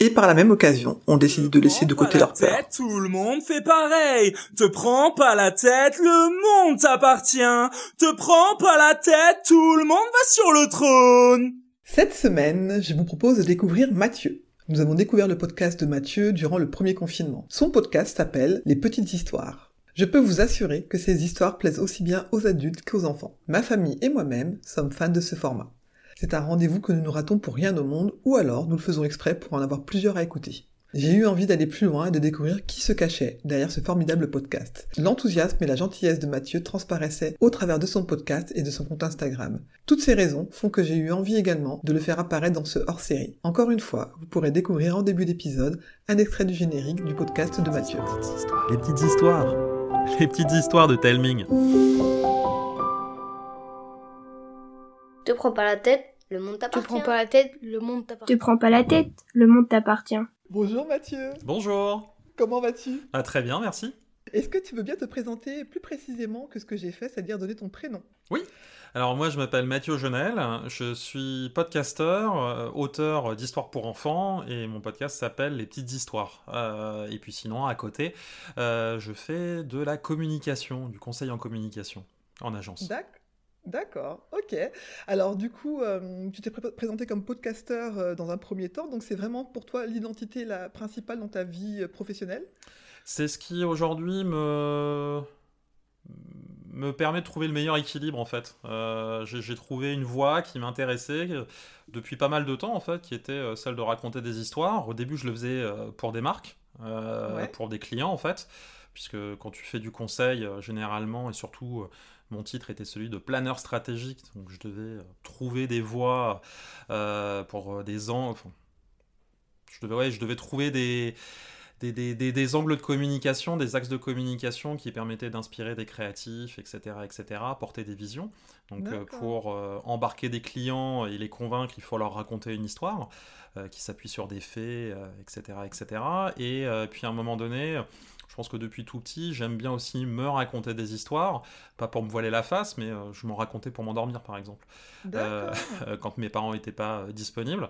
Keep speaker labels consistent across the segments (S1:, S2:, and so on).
S1: Et par la même occasion, on décide de laisser de côté leur peur.
S2: Tout le monde fait pareil. Te prends pas la tête, le monde t'appartient. Te prends pas la tête, tout le monde va sur le trône.
S1: Cette semaine, je vous propose de découvrir Mathieu. Nous avons découvert le podcast de Mathieu durant le premier confinement. Son podcast s'appelle Les Petites Histoires. Je peux vous assurer que ces histoires plaisent aussi bien aux adultes qu'aux enfants. Ma famille et moi-même sommes fans de ce format. C'est un rendez-vous que nous ne ratons pour rien au monde, ou alors nous le faisons exprès pour en avoir plusieurs à écouter. J'ai eu envie d'aller plus loin et de découvrir qui se cachait derrière ce formidable podcast. L'enthousiasme et la gentillesse de Mathieu transparaissaient au travers de son podcast et de son compte Instagram. Toutes ces raisons font que j'ai eu envie également de le faire apparaître dans ce hors-série. Encore une fois, vous pourrez découvrir en début d'épisode un extrait du générique du podcast de Mathieu.
S3: Les petites histoires. Les petites histoires de Telming.
S4: Te prends pas la tête, le monde
S5: Te
S4: t'appartient.
S5: prends pas la tête, le monde t'appartient.
S6: Te prends pas la tête, le monde t'appartient.
S1: Bonjour Mathieu,
S3: Bonjour.
S1: comment vas-tu?
S3: Ah, très bien, merci.
S1: Est-ce que tu veux bien te présenter plus précisément que ce que j'ai fait, c'est-à-dire donner ton prénom?
S3: Alors moi, je m'appelle Mathieu Genel, je suis podcasteur, euh, auteur d'histoires pour enfants, et mon podcast s'appelle Les Petites Histoires. Euh, et puis sinon, à côté, euh, je fais de la communication, du conseil en communication, en agence.
S1: D'ac- D'accord, ok. Alors du coup, euh, tu t'es pré- présenté comme podcasteur euh, dans un premier temps, donc c'est vraiment pour toi l'identité la principale dans ta vie euh, professionnelle?
S3: C'est ce qui aujourd'hui me me permet de trouver le meilleur équilibre en fait. J'ai trouvé une voie qui m'intéressait depuis pas mal de temps en fait, qui était celle de raconter des histoires. Au début, je le faisais pour des marques,
S1: Ouais.
S3: pour des clients en fait, puisque quand tu fais du conseil, généralement et surtout mon titre était celui de planeur stratégique, donc je devais euh, trouver des voies euh, pour euh, des enfin, je devais, ouais, je devais trouver des, des, des- des- des angles de communication, des axes de communication qui permettaient d'inspirer des créatifs, etc., etc., porter des visions. Donc euh, pour euh, embarquer des clients et les convaincre, il faut leur raconter une histoire euh, qui s'appuie sur des faits, etc., etc. Et puis à un moment donné, je pense que depuis tout petit, j'aime bien aussi me raconter des histoires, pas pour me voiler la face, mais euh, je m'en racontais pour m'endormir par exemple
S1: D'accord.
S3: euh, quand mes parents n'étaient pas euh, disponibles.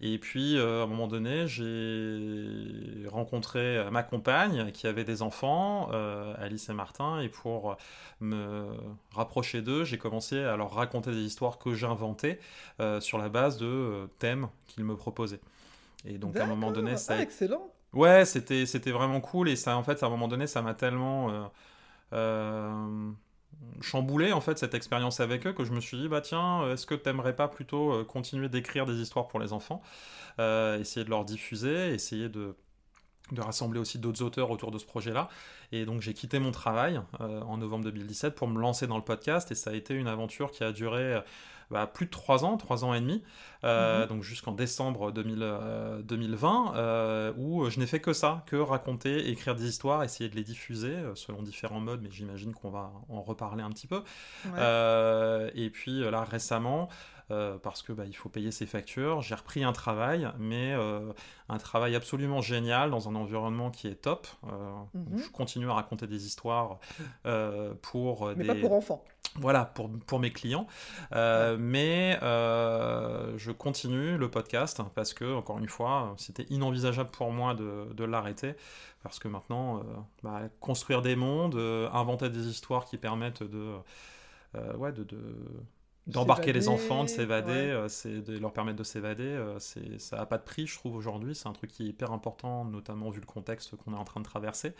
S3: Et puis, euh, à un moment donné, j'ai rencontré euh, ma compagne qui avait des enfants, euh, Alice et Martin, et pour me rapprocher d'eux, j'ai commencé à leur raconter des histoires que j'inventais euh, sur la base de euh, thèmes qu'ils me proposaient. Et donc, à un moment donné, ça a
S1: Ah, excellent.
S3: Ouais, c'était c'était vraiment cool et ça en fait à un moment donné ça m'a tellement euh, euh, chamboulé en fait cette expérience avec eux que je me suis dit bah tiens est-ce que t'aimerais pas plutôt euh, continuer d'écrire des histoires pour les enfants essayer de leur diffuser essayer de rassembler aussi d'autres auteurs autour de ce projet-là. Et donc j'ai quitté mon travail en novembre 2017 pour me lancer dans le podcast et ça a été une aventure qui a duré bah, plus de trois ans, trois ans et demi, euh,
S1: Mhm.
S3: donc jusqu'en décembre 2000, euh, 2020, euh, où je n'ai fait que ça, que raconter, écrire des histoires, essayer de les diffuser selon différents modes, mais j'imagine qu'on va en reparler un petit peu.
S1: Ouais.
S3: Et puis là récemment, euh, parce que bah, il faut payer ses factures, j'ai repris un travail, mais euh, un travail absolument génial dans un environnement qui est top. Euh,
S1: Mhm.
S3: Je continue à raconter des histoires pour
S1: Mais
S3: des
S1: pas pour enfants.
S3: Voilà, pour, pour mes clients. Euh, Mais euh, je continue le podcast parce que, encore une fois, c'était inenvisageable pour moi de, de l'arrêter. Parce que maintenant, euh, bah, construire des mondes, inventer des histoires qui permettent de. ouais, de. de d'embarquer les enfants, de s'évader,
S1: ouais.
S3: c'est de leur permettre de s'évader, c'est ça a pas de prix, je trouve aujourd'hui. C'est un truc qui est hyper important, notamment vu le contexte qu'on est en train de traverser.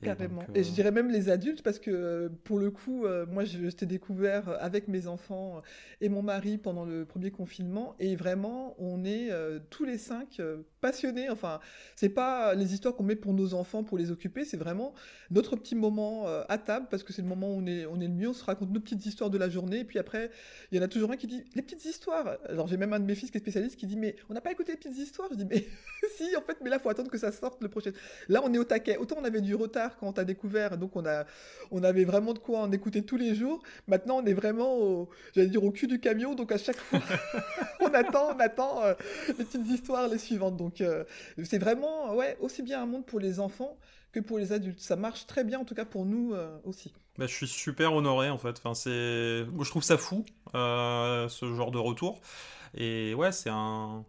S3: Et
S1: Carrément. Et
S3: euh,
S1: je dirais même les adultes, parce que euh, pour le coup, euh, moi je, je t'ai découvert avec mes enfants euh, et mon mari pendant le premier confinement, et vraiment, on est euh, tous les cinq passionnés. Enfin, c'est pas les histoires qu'on met pour nos enfants, pour les occuper, c'est vraiment notre petit moment euh, à table, parce que c'est le moment où on est, le mieux, on se raconte nos petites histoires de la journée, et puis après, il y en a toujours un qui dit les petites histoires. Alors j'ai même un de mes fils qui est spécialiste qui dit mais on n'a pas écouté les petites histoires. Je dis mais si, en fait, mais là faut attendre que ça sorte le prochain. Là on est au taquet. Autant on avait du retard quand on t'a découvert, donc on a, on avait vraiment de quoi en écouter tous les jours. Maintenant on est vraiment, au, j'allais dire au cul du camion, donc à chaque fois on attend, on attend euh, les petites histoires, les suivantes. Euh, c'est vraiment ouais aussi bien un monde pour les enfants que pour les adultes. Ça marche très bien, en tout cas pour nous euh, aussi.
S3: Bah, je suis super honoré en fait. Enfin, c'est, je trouve ça fou euh, ce genre de retour. Et ouais, c'est un.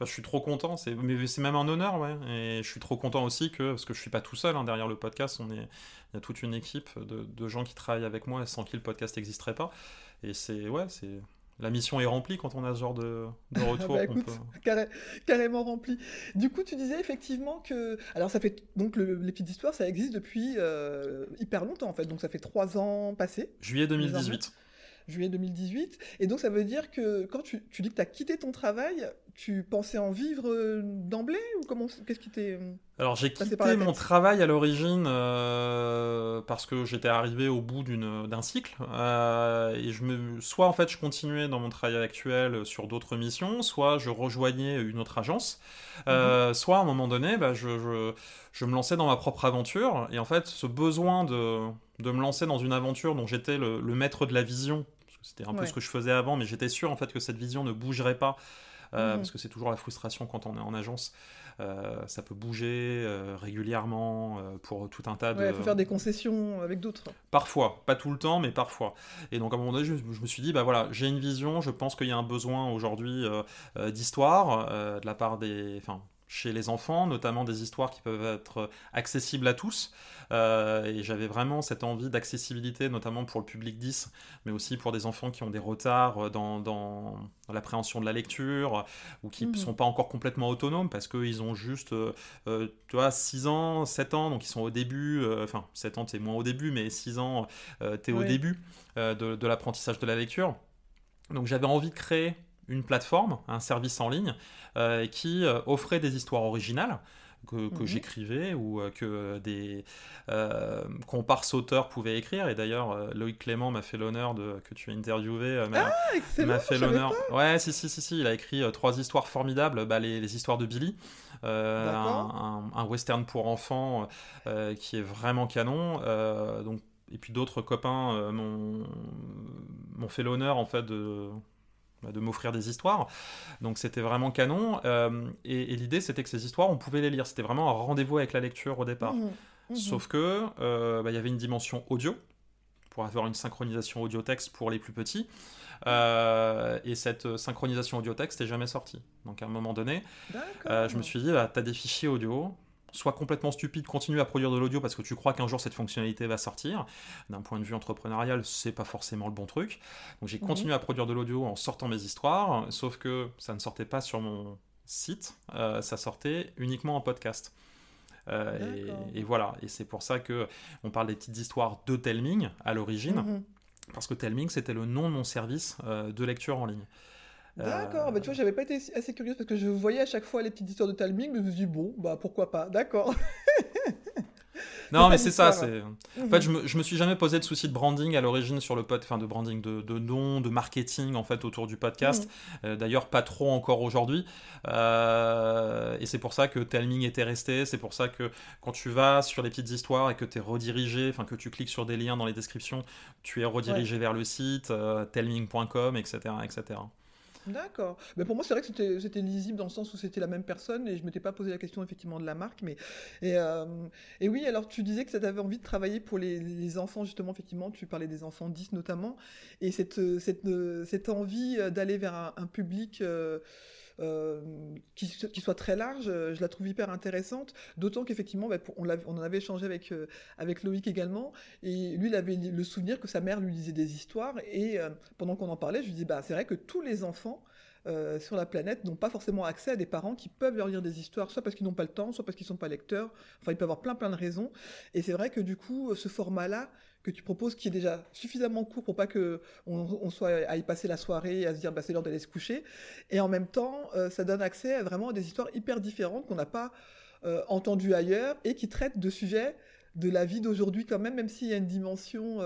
S3: Je suis trop content. C'est, mais c'est même un honneur, ouais. Et je suis trop content aussi que parce que je suis pas tout seul hein, derrière le podcast. On est, il y a toute une équipe de, de gens qui travaillent avec moi sans qui le podcast n'existerait pas. Et c'est ouais, c'est la mission est remplie quand on a ce genre de, de retour.
S1: bah, écoute, peut... carré, carrément rempli. Du coup, tu disais effectivement que. Alors, ça fait. Donc, le, les petites histoires, ça existe depuis euh, hyper longtemps, en fait. Donc, ça fait trois ans passés.
S3: Juillet 2018.
S1: Juillet 2018. Et donc, ça veut dire que quand tu, tu dis que tu as quitté ton travail, tu pensais en vivre euh, d'emblée Ou comment Qu'est-ce qui t'est.
S3: Alors, j'ai quitté mon travail à l'origine euh, parce que j'étais arrivé au bout d'un cycle. Euh, et je me, soit, en fait, je continuais dans mon travail actuel sur d'autres missions, soit je rejoignais une autre agence. Euh, mm -hmm. Soit, à un moment donné, bah, je, je, je, me lançais dans ma propre aventure. Et en fait, ce besoin de, de me lancer dans une aventure dont j'étais le, le, maître de la vision, c'était un ouais. peu ce que je faisais avant, mais j'étais sûr en fait que cette vision ne bougerait pas euh, mmh. parce que c'est toujours la frustration quand on est en agence. Euh, ça peut bouger euh, régulièrement pour tout un tas de.
S1: Il faut faire des concessions avec d'autres.
S3: Parfois, pas tout le temps, mais parfois. Et donc à un moment donné, je, je me suis dit, bah voilà, j'ai une vision, je pense qu'il y a un besoin aujourd'hui d'histoire de la part des. Enfin, chez les enfants, notamment des histoires qui peuvent être accessibles à tous. Euh, et j'avais vraiment cette envie d'accessibilité, notamment pour le public 10, mais aussi pour des enfants qui ont des retards dans, dans, dans l'appréhension de la lecture, ou qui ne mmh. sont pas encore complètement autonomes, parce qu'ils ont juste, euh, tu vois, 6 ans, 7 ans, donc ils sont au début, euh, enfin, 7 ans, t'es moins au début, mais 6 ans, euh, t'es oui. au début de, de l'apprentissage de la lecture. Donc j'avais envie de créer une plateforme, un service en ligne, euh, qui euh, offrait des histoires originales que, que mmh. j'écrivais ou euh, que des euh, comparses auteurs pouvaient écrire. Et d'ailleurs, Loïc Clément m'a fait l'honneur de que tu as interviewé.
S1: m'a ah,
S3: fait l'honneur. Ouais, si, si, si, si, il a écrit trois histoires formidables, bah, les, les, histoires de Billy. Un, un, un, western pour enfants qui est vraiment canon. donc et puis d'autres copains m'ont fait l'honneur en fait de, de m'offrir des histoires. Donc c'était vraiment canon. Euh, et, et l'idée c'était que ces histoires, on pouvait les lire. C'était vraiment un rendez-vous avec la lecture au départ. Mmh, mmh. Sauf que euh, bah, il y avait une dimension audio pour avoir une synchronisation audio-texte pour les plus petits. Euh, et cette synchronisation audio-texte n'est jamais sortie. Donc à un moment donné, je me suis dit, bah, tu as des fichiers audio, soit complètement stupide, continue à produire de l'audio parce que tu crois qu'un jour cette fonctionnalité va sortir. D'un point de vue entrepreneurial, c'est pas forcément le bon truc. Donc j'ai continué à produire de l'audio en sortant mes histoires, sauf que ça ne sortait pas sur mon site, euh, ça sortait uniquement en podcast. Euh, et, et, voilà, et c'est pour ça que on parle des petites histoires de Telming à l'origine, mmh. parce que Telming c'était le nom de mon service euh, de lecture en ligne.
S1: D'accord, bah, tu vois, j'avais pas été assez curieuse parce que je voyais à chaque fois les petites histoires de Talming, mais je me suis dit, bon, bah pourquoi pas, d'accord.
S3: non, mais c'est ça, c'est. En fait, je me, je me suis jamais posé de souci de branding à l'origine sur le pod, enfin de branding, de, de nom, de marketing en fait autour du podcast. Mmh. Euh, D'ailleurs, pas trop encore aujourd'hui. Euh, et c'est pour ça que Telming était resté. C'est pour ça que quand tu vas sur les petites histoires et que tu es redirigé, enfin que tu cliques sur des liens dans les descriptions, tu es redirigé ouais. vers le site euh, telming.com, etc., etc.
S1: D'accord. Mais pour moi, c'est vrai que c'était lisible dans le sens où c'était la même personne et je m'étais pas posé la question effectivement de la marque. Mais et, euh, oui, alors tu disais que tu avais envie de travailler pour les, enfants justement. Effectivement, tu parlais des enfants 10 notamment et cette cette cette envie d'aller vers un, un public. Euh, euh, qui, soit très large, euh, je la trouve hyper intéressante. D'autant qu'effectivement, bah, on, en avait échangé avec, euh, avec Loïc également, et lui, il avait le souvenir que sa mère lui lisait des histoires, et pendant qu'on en parlait, je lui disais, bah, c'est vrai que tous les enfants sur la planète n'ont pas forcément accès à des parents qui peuvent leur lire des histoires, soit parce qu'ils n'ont pas le temps, soit parce qu'ils sont pas lecteurs. Enfin, il peut y avoir plein plein de raisons. Et c'est vrai que du coup, ce format-là que tu proposes, qui est déjà suffisamment court pour pas que on, soit à y passer la soirée, à se dire bah, c'est l'heure d'aller se coucher, et en même temps, euh, ça donne accès à vraiment des histoires hyper différentes qu'on n'a pas euh, entendues ailleurs et qui traitent de sujets de la vie d'aujourd'hui quand même, même s'il y a une dimension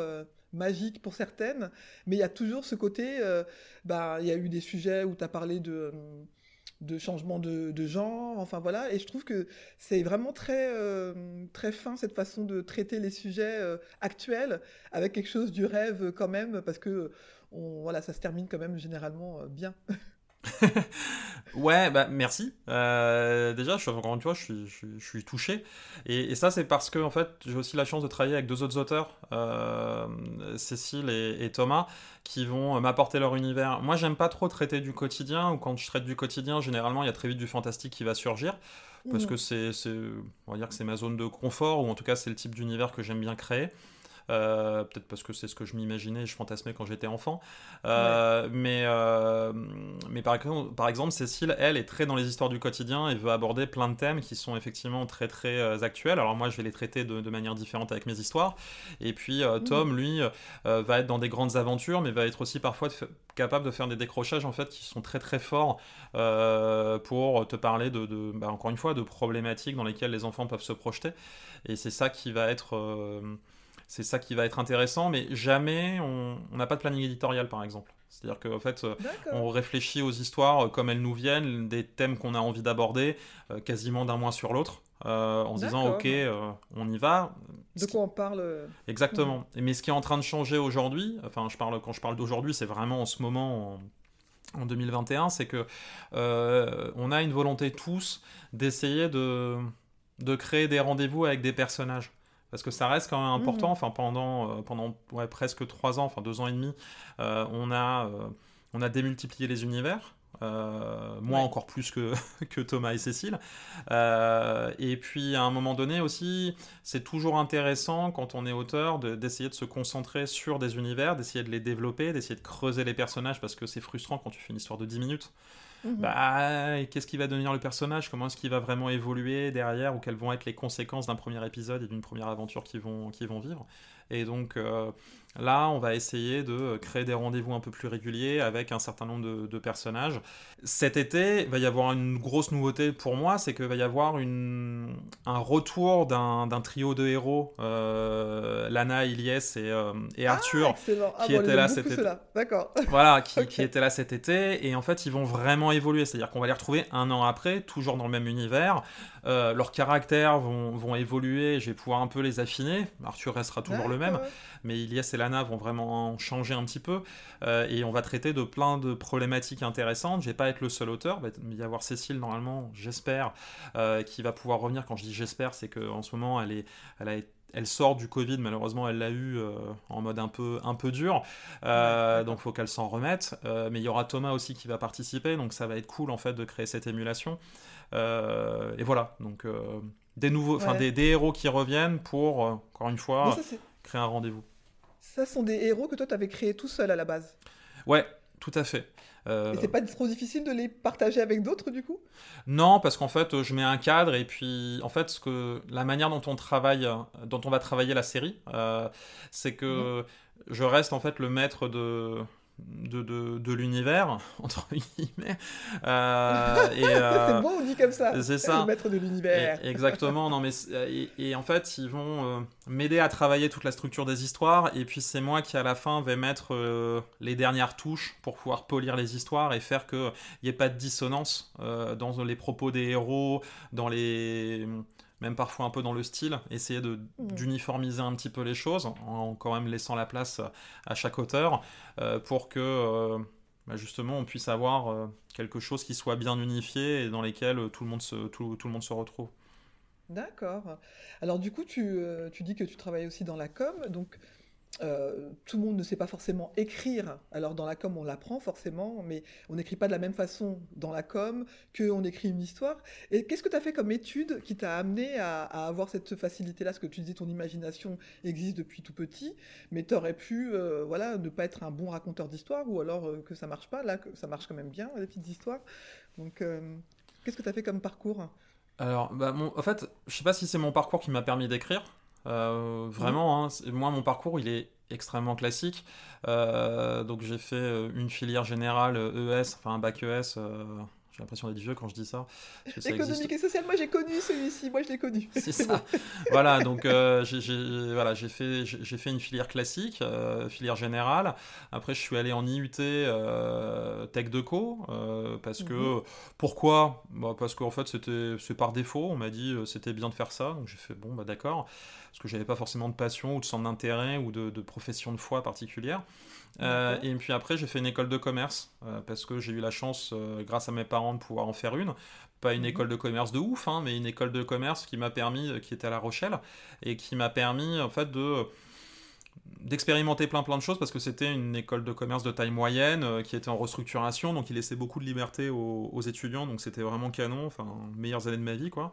S1: magique pour certaines, mais il y a toujours ce côté, euh, bah, il y a eu des sujets où tu as parlé de, de changement de, genre, enfin voilà, et je trouve que c'est vraiment très, euh, très fin cette façon de traiter les sujets euh, actuels avec quelque chose du rêve quand même, parce que on, voilà, ça se termine quand même généralement bien.
S3: ouais, bah merci. Euh, déjà, je suis, encore une fois, je suis, je, suis touché. Et, et ça, c'est parce que en fait, j'ai aussi la chance de travailler avec deux autres auteurs, euh, Cécile et, et, Thomas, qui vont m'apporter leur univers. Moi, j'aime pas trop traiter du quotidien, ou quand je traite du quotidien, généralement, il y a très vite du fantastique qui va surgir. Parce mmh. que c'est, on va dire que c'est ma zone de confort, ou en tout cas, c'est le type d'univers que j'aime bien créer. Euh, peut-être parce que c'est ce que je m'imaginais, je fantasmais quand j'étais enfant. Euh, mais, euh, mais par, par exemple, Cécile, elle, est très dans les histoires du quotidien et veut aborder plein de thèmes qui sont effectivement très très actuels. Alors moi, je vais les traiter de, manière différente avec mes histoires. Et puis mmh. Tom, lui, va être dans des grandes aventures, mais va être aussi parfois capable de faire des décrochages en fait qui sont très très forts pour te parler de, de bah, encore une fois de problématiques dans lesquelles les enfants peuvent se projeter et c'est ça qui va être c'est ça qui va être intéressant, mais jamais on n'a pas de planning éditorial par exemple. C'est-à-dire qu'en fait, euh, on réfléchit aux histoires euh, comme elles nous viennent, des thèmes qu'on a envie d'aborder, euh, quasiment d'un mois sur l'autre, en se disant ok, on y va.
S1: De quoi on parle
S3: Exactement. Mais ce qui est en train de changer aujourd'hui, enfin, je parle quand je parle d'aujourd'hui, c'est vraiment en ce moment. En... 2021, c'est que on a une volonté tous d'essayer de, de créer des rendez-vous avec des personnages parce que ça reste quand même important. Mhm. Enfin, pendant, euh, pendant presque trois ans, enfin deux ans et demi, euh, on, a, euh, on a démultiplié les univers. moi encore plus que, que Thomas et Cécile. et puis à un moment donné aussi, c'est toujours intéressant quand on est auteur d'essayer de, se concentrer sur des univers, d'essayer de les développer, d'essayer de creuser les personnages parce que c'est frustrant quand tu fais une histoire de 10 minutes. Mhm. Bah, qu'est-ce qui va devenir le personnage? Comment est-ce qu'il va vraiment évoluer derrière? Ou quelles vont être les conséquences d'un premier épisode et d'une première aventure qu'ils vont, vont vivre? Et donc euh, là, on va essayer de créer des rendez-vous un peu plus réguliers avec un certain nombre de, personnages. Cet été, il va y avoir une grosse nouveauté pour moi, c'est qu'il va y avoir une, un retour d'un trio de héros, euh, Lana, Ilyes et, euh, et ah, Arthur,
S1: ah,
S3: qui étaient là cet été.
S1: D'accord.
S3: Voilà, qui, qui étaient là cet été. Et en fait, ils vont vraiment évoluer. C'est-à-dire qu'on va les retrouver un an après, toujours dans le même univers. Euh, leurs caractères vont, vont, évoluer, je vais pouvoir un peu les affiner. Arthur restera toujours le même, mais Ilias et Lana vont vraiment changer un petit peu. Euh, et on va traiter de plein de problématiques intéressantes. Je vais pas être le seul auteur, il va y avoir Cécile normalement, j'espère, euh, qui va pouvoir revenir. Quand je dis j'espère, c'est qu'en ce moment, elle, est, elle a été elle sort du Covid, malheureusement, elle l'a eu euh, en mode un peu, un peu dur. Euh, donc, faut qu'elle s'en remette. Euh, mais il y aura Thomas aussi qui va participer, donc ça va être cool en fait de créer cette émulation. Et voilà, donc des nouveaux, enfin des, héros qui reviennent pour encore une fois créer un rendez-vous.
S1: Ça sont des héros que toi tu avais créés tout seul à la base.
S3: Ouais, tout à fait.
S1: Euh... Et c'est pas trop difficile de les partager avec d'autres du coup?
S3: Non, parce qu'en fait, je mets un cadre et puis en fait, ce que la manière dont on travaille, dont on va travailler la série, euh, c'est que mhm. je reste en fait le maître de de, de, de l'univers, entre guillemets.
S1: Euh, et, euh, c'est bon, on dit comme ça.
S3: C'est ça.
S1: Le maître de l'univers.
S3: exactement. non, mais et, et, en fait, ils vont euh, m'aider à travailler toute la structure des histoires. Et puis, c'est moi qui, à la fin, vais mettre euh, les dernières touches pour pouvoir polir les histoires et faire qu'il n'y ait pas de dissonance dans les propos des héros, dans les même parfois un peu dans le style, essayer de, mm. d'uniformiser un petit peu les choses, en quand même laissant la place à chaque auteur, euh, pour que euh, bah, justement on puisse avoir euh, quelque chose qui soit bien unifié et dans lesquels tout le monde se, tout, tout le monde se retrouve.
S1: D'accord. Alors du coup, tu, tu, dis que tu travailles aussi dans la com, donc euh, tout le monde ne sait pas forcément écrire. Alors dans la com, on l'apprend forcément, mais on n'écrit pas de la même façon dans la com qu'on écrit une histoire. Et qu'est-ce que tu as fait comme étude qui t'a amené à, avoir cette facilité-là? Parce que tu dis ton imagination existe depuis tout petit, mais tu aurais pu euh, voilà, ne pas être un bon raconteur d'histoire ou alors euh, que ça marche pas. Là, ça marche quand même bien, les petites histoires. Donc, qu'est-ce que tu as fait comme parcours?
S3: Alors, bah, en fait, je sais pas si c'est mon parcours qui m'a permis d'écrire. Euh, vraiment, hein, moi mon parcours il est extrêmement classique. Euh, donc j'ai fait euh, une filière générale ES, enfin un bac ES j'ai l'impression d'être vieux quand je dis ça.
S1: Économique et social, moi j'ai connu celui-ci, moi je l'ai connu.
S3: C'est ça. voilà, donc euh, j'ai voilà, fait, fait une filière classique, euh, filière générale. Après, je suis allé en IUT euh, Tech Deco, euh, parce que. Mhm. Pourquoi? Bah, Parce qu'en fait, c'est par défaut. On m'a dit c'était bien de faire ça. Donc j'ai fait bon, bah d'accord. Parce que j'avais pas forcément de passion ou de centre d'intérêt ou de, de profession de foi particulière. Euh, et puis après, j'ai fait une école de commerce euh, parce que j'ai eu la chance, euh, grâce à mes parents, de pouvoir en faire une. Pas une mhm. école de commerce de ouf, hein, mais une école de commerce qui m'a permis, qui était à La Rochelle, et qui m'a permis en fait de d'expérimenter plein plein de choses parce que c'était une école de commerce de taille moyenne qui était en restructuration donc il laissait beaucoup de liberté aux, étudiants donc c'était vraiment canon enfin meilleures années de ma vie quoi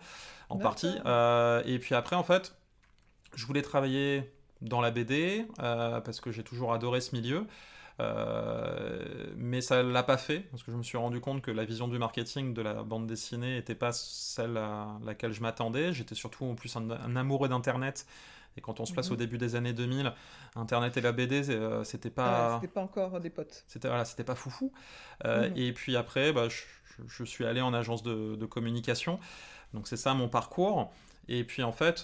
S3: en partie et puis après en fait je voulais travailler dans la BD, euh, parce que j'ai toujours adoré ce milieu. Euh, mais ça l'a pas fait parce que je me suis rendu compte que la vision du marketing de la bande dessinée n'était pas celle à laquelle je m'attendais. J'étais surtout en plus un, amoureux d'internet et quand on se place au mhm. début des années 2000, internet et la BD euh, c'était pas
S1: c'était pas encore des potes.
S3: C'était voilà, c'était pas foufou. Mhm. Et puis après, bah, je, suis allé en agence de, de communication. Donc c'est ça mon parcours. Et puis en fait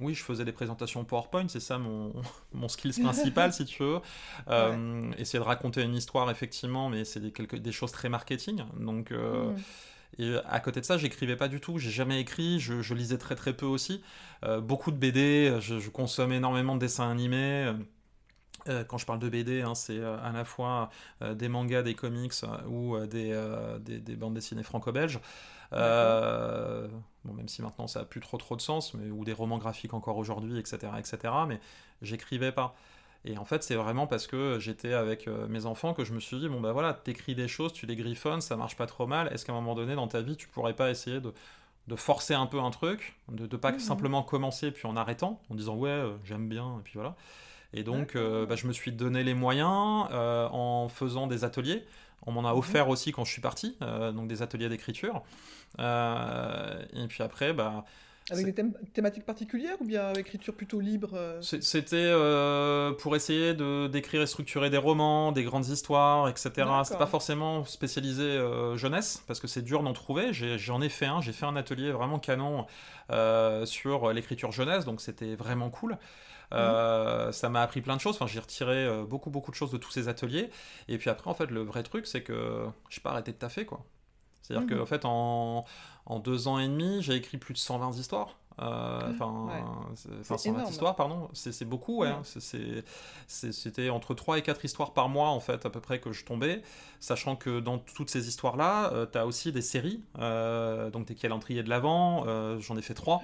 S3: oui, je faisais des présentations PowerPoint, c'est ça mon, mon skills principal, si tu veux. Euh, essayer de raconter une histoire, effectivement, mais c'est des, des choses très marketing. Donc, euh, mm. Et à côté de ça, j'écrivais pas du tout, j'ai jamais écrit, je, lisais très très peu aussi. Euh, beaucoup de BD, je, je, consomme énormément de dessins animés. Euh, quand je parle de BD, hein, c'est euh, à la fois euh, des mangas, des comics ou des, des, bandes dessinées franco-belges. Bon, même si maintenant ça a plus trop trop de sens, mais, ou des romans graphiques encore aujourd'hui, etc., etc. Mais j'écrivais pas. Et en fait, c'est vraiment parce que j'étais avec mes enfants que je me suis dit, bon bah voilà, t'écris des choses, tu les griffonnes, ça marche pas trop mal. Est-ce qu'à un moment donné dans ta vie, tu pourrais pas essayer de, de forcer un peu un truc, de, de pas mhm. simplement commencer puis en arrêtant, en disant ouais, j'aime bien, et puis voilà. Et donc, euh, bah, je me suis donné les moyens euh, en faisant des ateliers. On m'en a mhm. offert aussi quand je suis parti, euh, donc des ateliers d'écriture. et puis après, bah,
S1: avec des thématiques particulières ou bien écriture plutôt libre
S3: C'était pour essayer de d'écrire et structurer des romans, des grandes histoires, etc. C'était pas forcément spécialisé jeunesse parce que c'est dur d'en trouver. J'en ai, fait un, j'ai fait un atelier vraiment canon sur l'écriture jeunesse, donc c'était vraiment cool. Euh, ça m'a appris plein de choses. Enfin, j'ai retiré euh, beaucoup, beaucoup de choses de tous ces ateliers. Et puis après, en fait, le vrai truc, c'est que j'ai pas arrêté de taffer, quoi. C'est-à-dire qu'en fait, en, en, deux ans et demi, j'ai écrit plus de 120 histoires. Euh, enfin, enfin 120 histoires, pardon. C'est beaucoup, ouais. C'était entre 3 et 4 histoires par mois, en fait, à peu près, que je tombais. Sachant que dans toutes ces histoires-là, euh, tu as aussi des séries. Euh, donc, des calendriers de l'avant, j'en ai fait 3.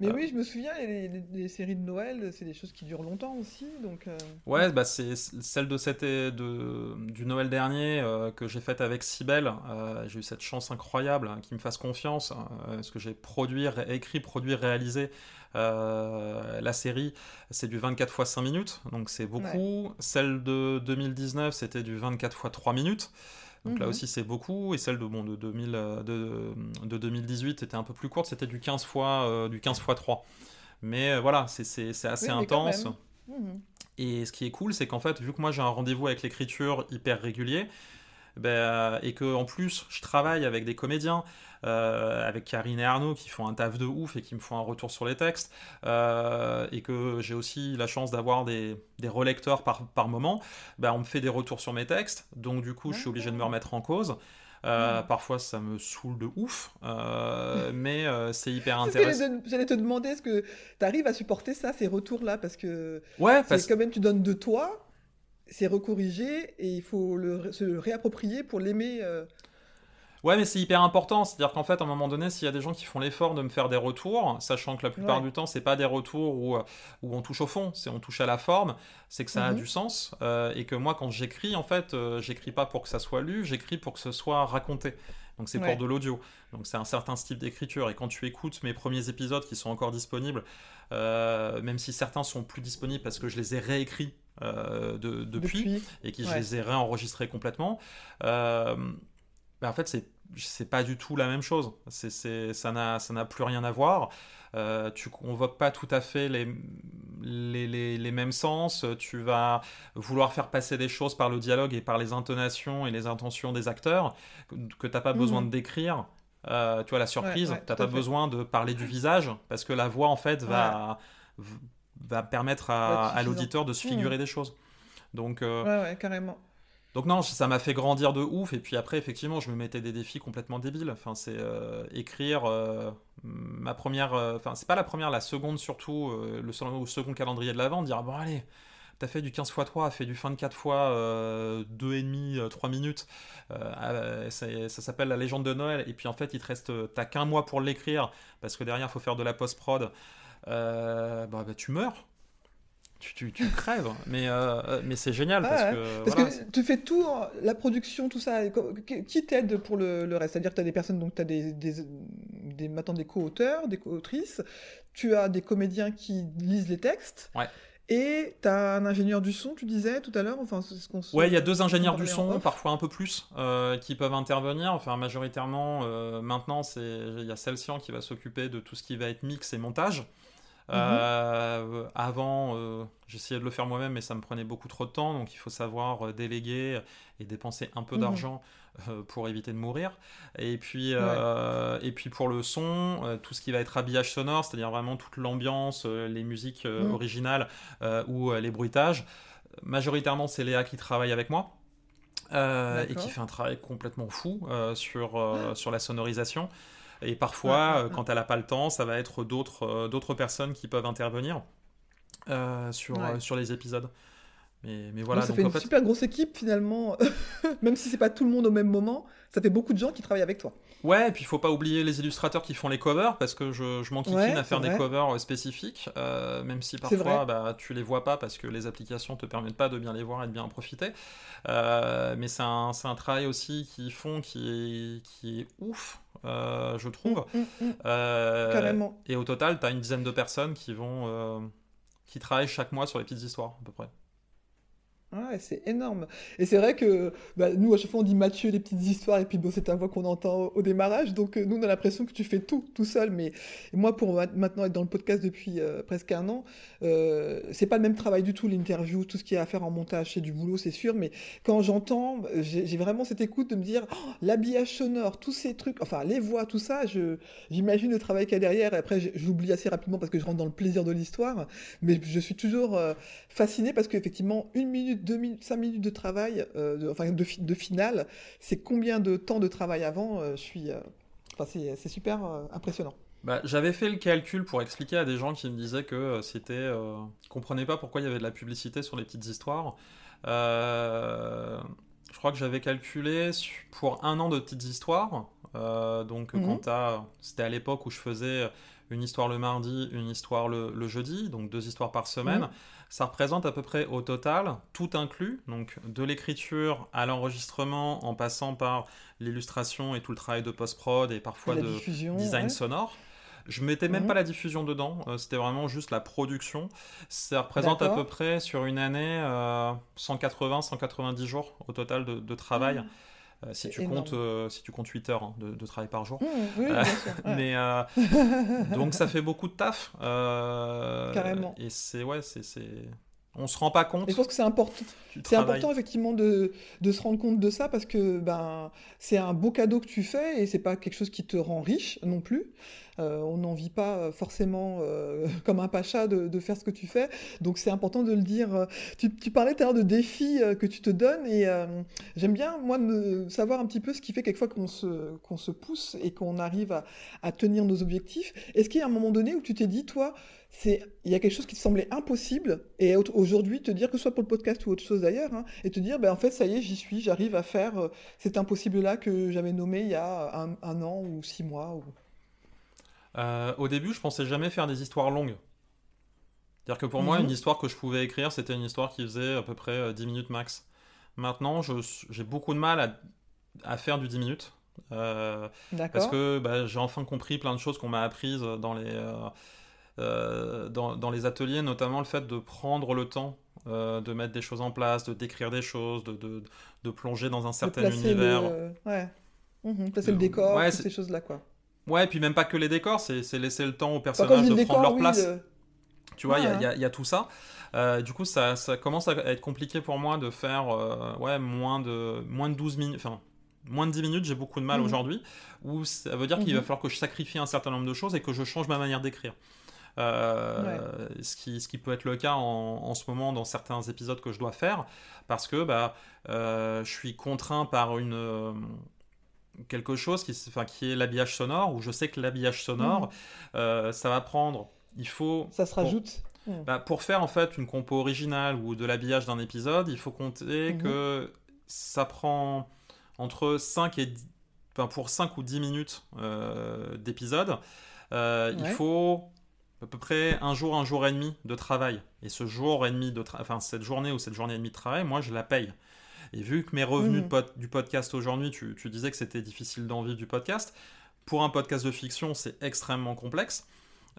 S1: Mais oui, je me souviens, les, séries de Noël, c'est des choses qui durent longtemps aussi. Donc,
S3: Ouais, bah, c'est celle de, cette, de du Noël dernier que j'ai faite avec Sibelle. j'ai eu cette chance incroyable hein, qui me fasse confiance. Hein, parce que j'ai produit, écrit, produit, réalisé euh, la série, c'est du 24 x 5 minutes, donc c'est beaucoup. Celle de 2019, c'était du 24 x 3 minutes. Donc là mhm. aussi c'est beaucoup, et celle de, bon, de, 2000, euh, de, de 2018 était un peu plus courte, c'était du 15 fois, euh, du 15 x 3. Mais voilà, c'est assez intense. Mhm. Et ce qui est cool, c'est qu'en fait, vu que moi j'ai un rendez-vous avec l'écriture hyper régulier, ben, et que en plus je travaille avec des comédiens, euh, avec Karine et Arnaud qui font un taf de ouf et qui me font un retour sur les textes, euh, et que j'ai aussi la chance d'avoir des, des, relecteurs par, par moment, ben, on me fait des retours sur mes textes, donc du coup je suis obligé de me remettre en cause. Euh, parfois, ça me saoule de ouf, euh, mais euh, c'est hyper intéressant.
S1: J'allais te demander, est-ce que tu arrives à supporter ça, ces retours-là? Parce que
S3: ouais,
S1: parce... quand même, tu donnes de toi, c'est recorrigé et il faut le, se le réapproprier pour l'aimer. Euh.
S3: Ouais, mais c'est hyper important. C'est-à-dire qu'en fait, à un moment donné, s'il y a des gens qui font l'effort de me faire des retours, sachant que la plupart
S1: Ouais.
S3: du temps, c'est pas des retours où, euh, où on touche au fond, c'est on touche à la forme, c'est que ça a
S1: Mhm.
S3: du sens. euh, et que moi, quand j'écris, en fait, euh, j'écris pas pour que ça soit lu, j'écris pour que ce soit raconté. Donc c'est
S1: Ouais.
S3: pour de l'audio. Donc c'est un certain style d'écriture. Et quand tu écoutes mes premiers épisodes qui sont encore disponibles, euh, même si certains sont plus disponibles parce que je les ai réécrits de- depuis,
S1: Depuis.
S3: et qui je les ai réenregistrés complètement. Euh, en fait, c'est c'est pas du tout la même chose. C'est c'est- ça n'a ça n'a plus rien à voir. Euh, tu convoques pas tout à fait les, les, les, les mêmes sens. Tu vas vouloir faire passer des choses par le dialogue et par les intonations et les intentions des acteurs que, que t'as pas besoin
S1: Mhm.
S3: de décrire. Euh, tu vois, la surprise,
S1: Ouais, ouais,
S3: t'as pas
S1: fait.
S3: besoin de parler du visage parce que la voix, en fait, va, va permettre à,
S1: Ouais,
S3: à
S1: suffisant.
S3: l'auditeur de se figurer des choses. Donc, euh,
S1: Ouais, ouais, carrément.
S3: donc non, ça m'a fait grandir de ouf. Et puis après, effectivement, je me mettais des défis complètement débiles. Enfin, c'est euh, écrire euh, ma première. Enfin, c'est pas la première, la seconde surtout, le second, second calendrier de l'avant. Dire bon allez, t'as fait du 15 x 3, fait du 24 x euh, 2,5, 3 minutes. Euh, ça ça s'appelle la légende de Noël. Et puis en fait, il te reste, t'as qu'un mois pour l'écrire parce que derrière, il faut faire de la post prod. Euh, bah, bah, tu meurs. Tu, tu, tu crèves, mais, euh, mais c'est génial
S1: Ah
S3: parce
S1: ouais.
S3: que.
S1: Parce
S3: voilà,
S1: que tu fais tout, la production, tout ça. qui t'aide pour le, le reste? C'est-à-dire que tu as des personnes, donc tu as des, des, des, maintenant des co-auteurs, des co-autrices, tu as des comédiens qui lisent les textes,
S3: Ouais.
S1: et tu as un ingénieur du son, tu disais tout à l'heure. Enfin, c'est ce qu'on
S3: Ouais, il y a deux ingénieurs du son, parfois un peu plus, euh, qui peuvent intervenir. Enfin, majoritairement, euh, maintenant, c'est il y a Celsian qui va s'occuper de tout ce qui va être mix et montage. Euh, avant, euh, j'essayais de le faire moi-même, mais ça me prenait beaucoup trop de temps, donc il faut savoir euh, déléguer et dépenser un peu
S1: Mhm.
S3: d'argent euh, pour éviter de mourir. Et puis, et puis pour le son, tout ce qui va être habillage sonore, c'est-à-dire vraiment toute l'ambiance, les musiques
S1: Mhm.
S3: originales ou les bruitages. Majoritairement, c'est Léa qui travaille avec moi. et qui fait un travail complètement fou sur, euh, sur la sonorisation. Et parfois,
S1: Ouais,
S3: euh, quand elle n'a pas le temps, ça va être d'autres euh, d'autres personnes qui peuvent intervenir euh, sur,
S1: Ouais.
S3: sur les épisodes. Mais, mais
S1: Donc,
S3: voilà,
S1: ça
S3: donc,
S1: fait
S3: en
S1: une
S3: fait,
S1: super grosse équipe finalement, même si c'est pas tout le monde au même moment, ça fait beaucoup de gens qui travaillent avec toi.
S3: Ouais, et puis il faut pas oublier les illustrateurs qui font les covers, parce que je, je m'enquiquine
S1: Ouais,
S3: à faire des covers spécifiques, euh, même si parfois bah, tu les vois pas parce que les applications te permettent pas de bien les voir et de bien en profiter. Euh, mais c'est un, un travail aussi qu'ils font qui est, qui est ouf, euh, je trouve.
S1: Mm, mm,
S3: Euh,
S1: Carrément.
S3: Et au total, tu as une dizaine de personnes qui vont. euh, qui travaillent chaque mois sur les petites histoires, à peu près.
S1: Ouais, c'est énorme. Et c'est vrai que bah, nous, à chaque fois, on dit Mathieu, les petites histoires, et puis bon, c'est ta voix qu'on entend au, démarrage. Donc, euh, nous, on a l'impression que tu fais tout, tout seul. Mais moi, pour ma- maintenant être dans le podcast depuis euh, presque un an, euh, c'est pas le même travail du tout, l'interview, tout ce qu'il y a à faire en montage, c'est du boulot, c'est sûr. Mais quand j'entends, j'ai vraiment cette écoute de me dire, Oh, l'habillage sonore, tous ces trucs, enfin, les voix, tout ça, j'imagine le travail qu'il y a derrière. Et après, j'oublie assez rapidement parce que je rentre dans le plaisir de l'histoire. Mais je suis toujours euh, fasciné parce qu'effectivement, une minute, deux minutes, cinq minutes de travail, euh, de, enfin de, fi- de finale, c'est combien de temps de travail avant euh, Je suis, euh, enfin c'est super impressionnant.
S3: Bah, J'avais fait le calcul pour expliquer à des gens qui me disaient que c'était. Qu'ils comprenaient pas pourquoi il y avait de la publicité sur les petites histoires. Euh, je crois que j'avais calculé pour un an de petites histoires. euh, donc,
S1: Mhm.
S3: quand C'était à l'époque où je faisais une histoire le mardi, une histoire le, le jeudi, donc deux histoires par semaine.
S1: Mhm.
S3: Ça représente à peu près au total, tout inclus, donc de l'écriture à l'enregistrement, en passant par l'illustration et tout le travail de post-prod et parfois de design
S1: ouais.
S3: sonore. Je mettais même pas la diffusion dedans, euh, c'était vraiment juste la production. Ça représente à peu près sur une année 180-190 jours au total de, de travail. Euh, si,
S1: C'est
S3: tu
S1: énorme.
S3: comptes, euh, si tu comptes 8 heures hein, de, de travail par jour.
S1: Mmh, oui,
S3: Euh,
S1: bien sûr. ouais.
S3: Mais donc ça fait beaucoup de taf.
S1: Carrément.
S3: Et c'est ouais, c'est c'est- on se rend pas compte.
S1: Et je pense que c'est important. C'est important effectivement de, de se rendre compte de ça parce que ben c'est un beau cadeau que tu fais et c'est pas quelque chose qui te rend riche non plus. Euh, on n'en vit pas forcément comme un pacha de, faire ce que tu fais. Donc c'est important de le dire. Tu, parlais tout à l'heure de défis que tu te donnes et j'aime bien, moi, de savoir un petit peu ce qui fait quelquefois qu'on se, qu'on se pousse et qu'on arrive à, à tenir nos objectifs. Est-ce qu'il y a un moment donné où tu t'es dit, toi, c'est il y a quelque chose qui te semblait impossible et aujourd'hui te dire que ce soit pour le podcast ou autre chose d'ailleurs hein, et te dire ben en fait ça y est j'y suis j'arrive à faire euh, cet impossible là que j'avais nommé il y a un, an ou six mois ou...
S3: Euh, au début je pensais jamais faire des histoires longues. C'est-à-dire que pour moi mhm. une histoire que je pouvais écrire c'était une histoire qui faisait à peu près 10 euh, minutes max. Maintenant j'ai beaucoup de mal à, à, faire du 10 minutes parce que bah, j'ai enfin compris plein de choses qu'on m'a apprises dans les euh, dans, les ateliers, notamment le fait de prendre le temps euh, de mettre des choses en place, de décrire des choses, de, de, de plonger dans un certain univers.
S1: Le... Ouais. Mhm, placer le décor, ouais, ces choses-là, quoi.
S3: Ouais, et puis même pas que les décors, c'est laisser le temps aux personnages de prendre leur place. Tu vois, il y, a, y, a tout ça. Euh, du coup, ça, ça, commence à être compliqué pour moi de faire ouais, moins, de, moins de 12 minutes. Enfin, moins de 10 minutes, j'ai beaucoup de mal mhm. aujourd'hui. Ou ça veut dire qu'il va mhm. falloir que je sacrifie un certain nombre de choses et que je change ma manière d'écrire. Euh, ce, qui, ce qui peut être le cas en, ce moment dans certains épisodes que je dois faire, parce que bah, euh, je suis contraint par une euh, quelque chose qui, enfin, qui est l'habillage sonore, où je sais que l'habillage sonore, mm. ça va prendre, il faut...
S1: Ça se rajoute
S3: mm. bah, pour faire en fait une compo originale ou de l'habillage d'un épisode, il faut compter mm-hmm. que ça prend entre 5 et 10, enfin, pour 5 ou 10 minutes d'épisode. Il faut à peu près un jour, un jour et demi de travail. Et ce jour et demi de enfin cette journée ou cette journée et demie de travail, moi je la paye. Et vu que mes revenus mmh. du podcast aujourd'hui, tu, tu, disais que c'était difficile d'en vivre du podcast, pour un podcast de fiction, c'est extrêmement complexe.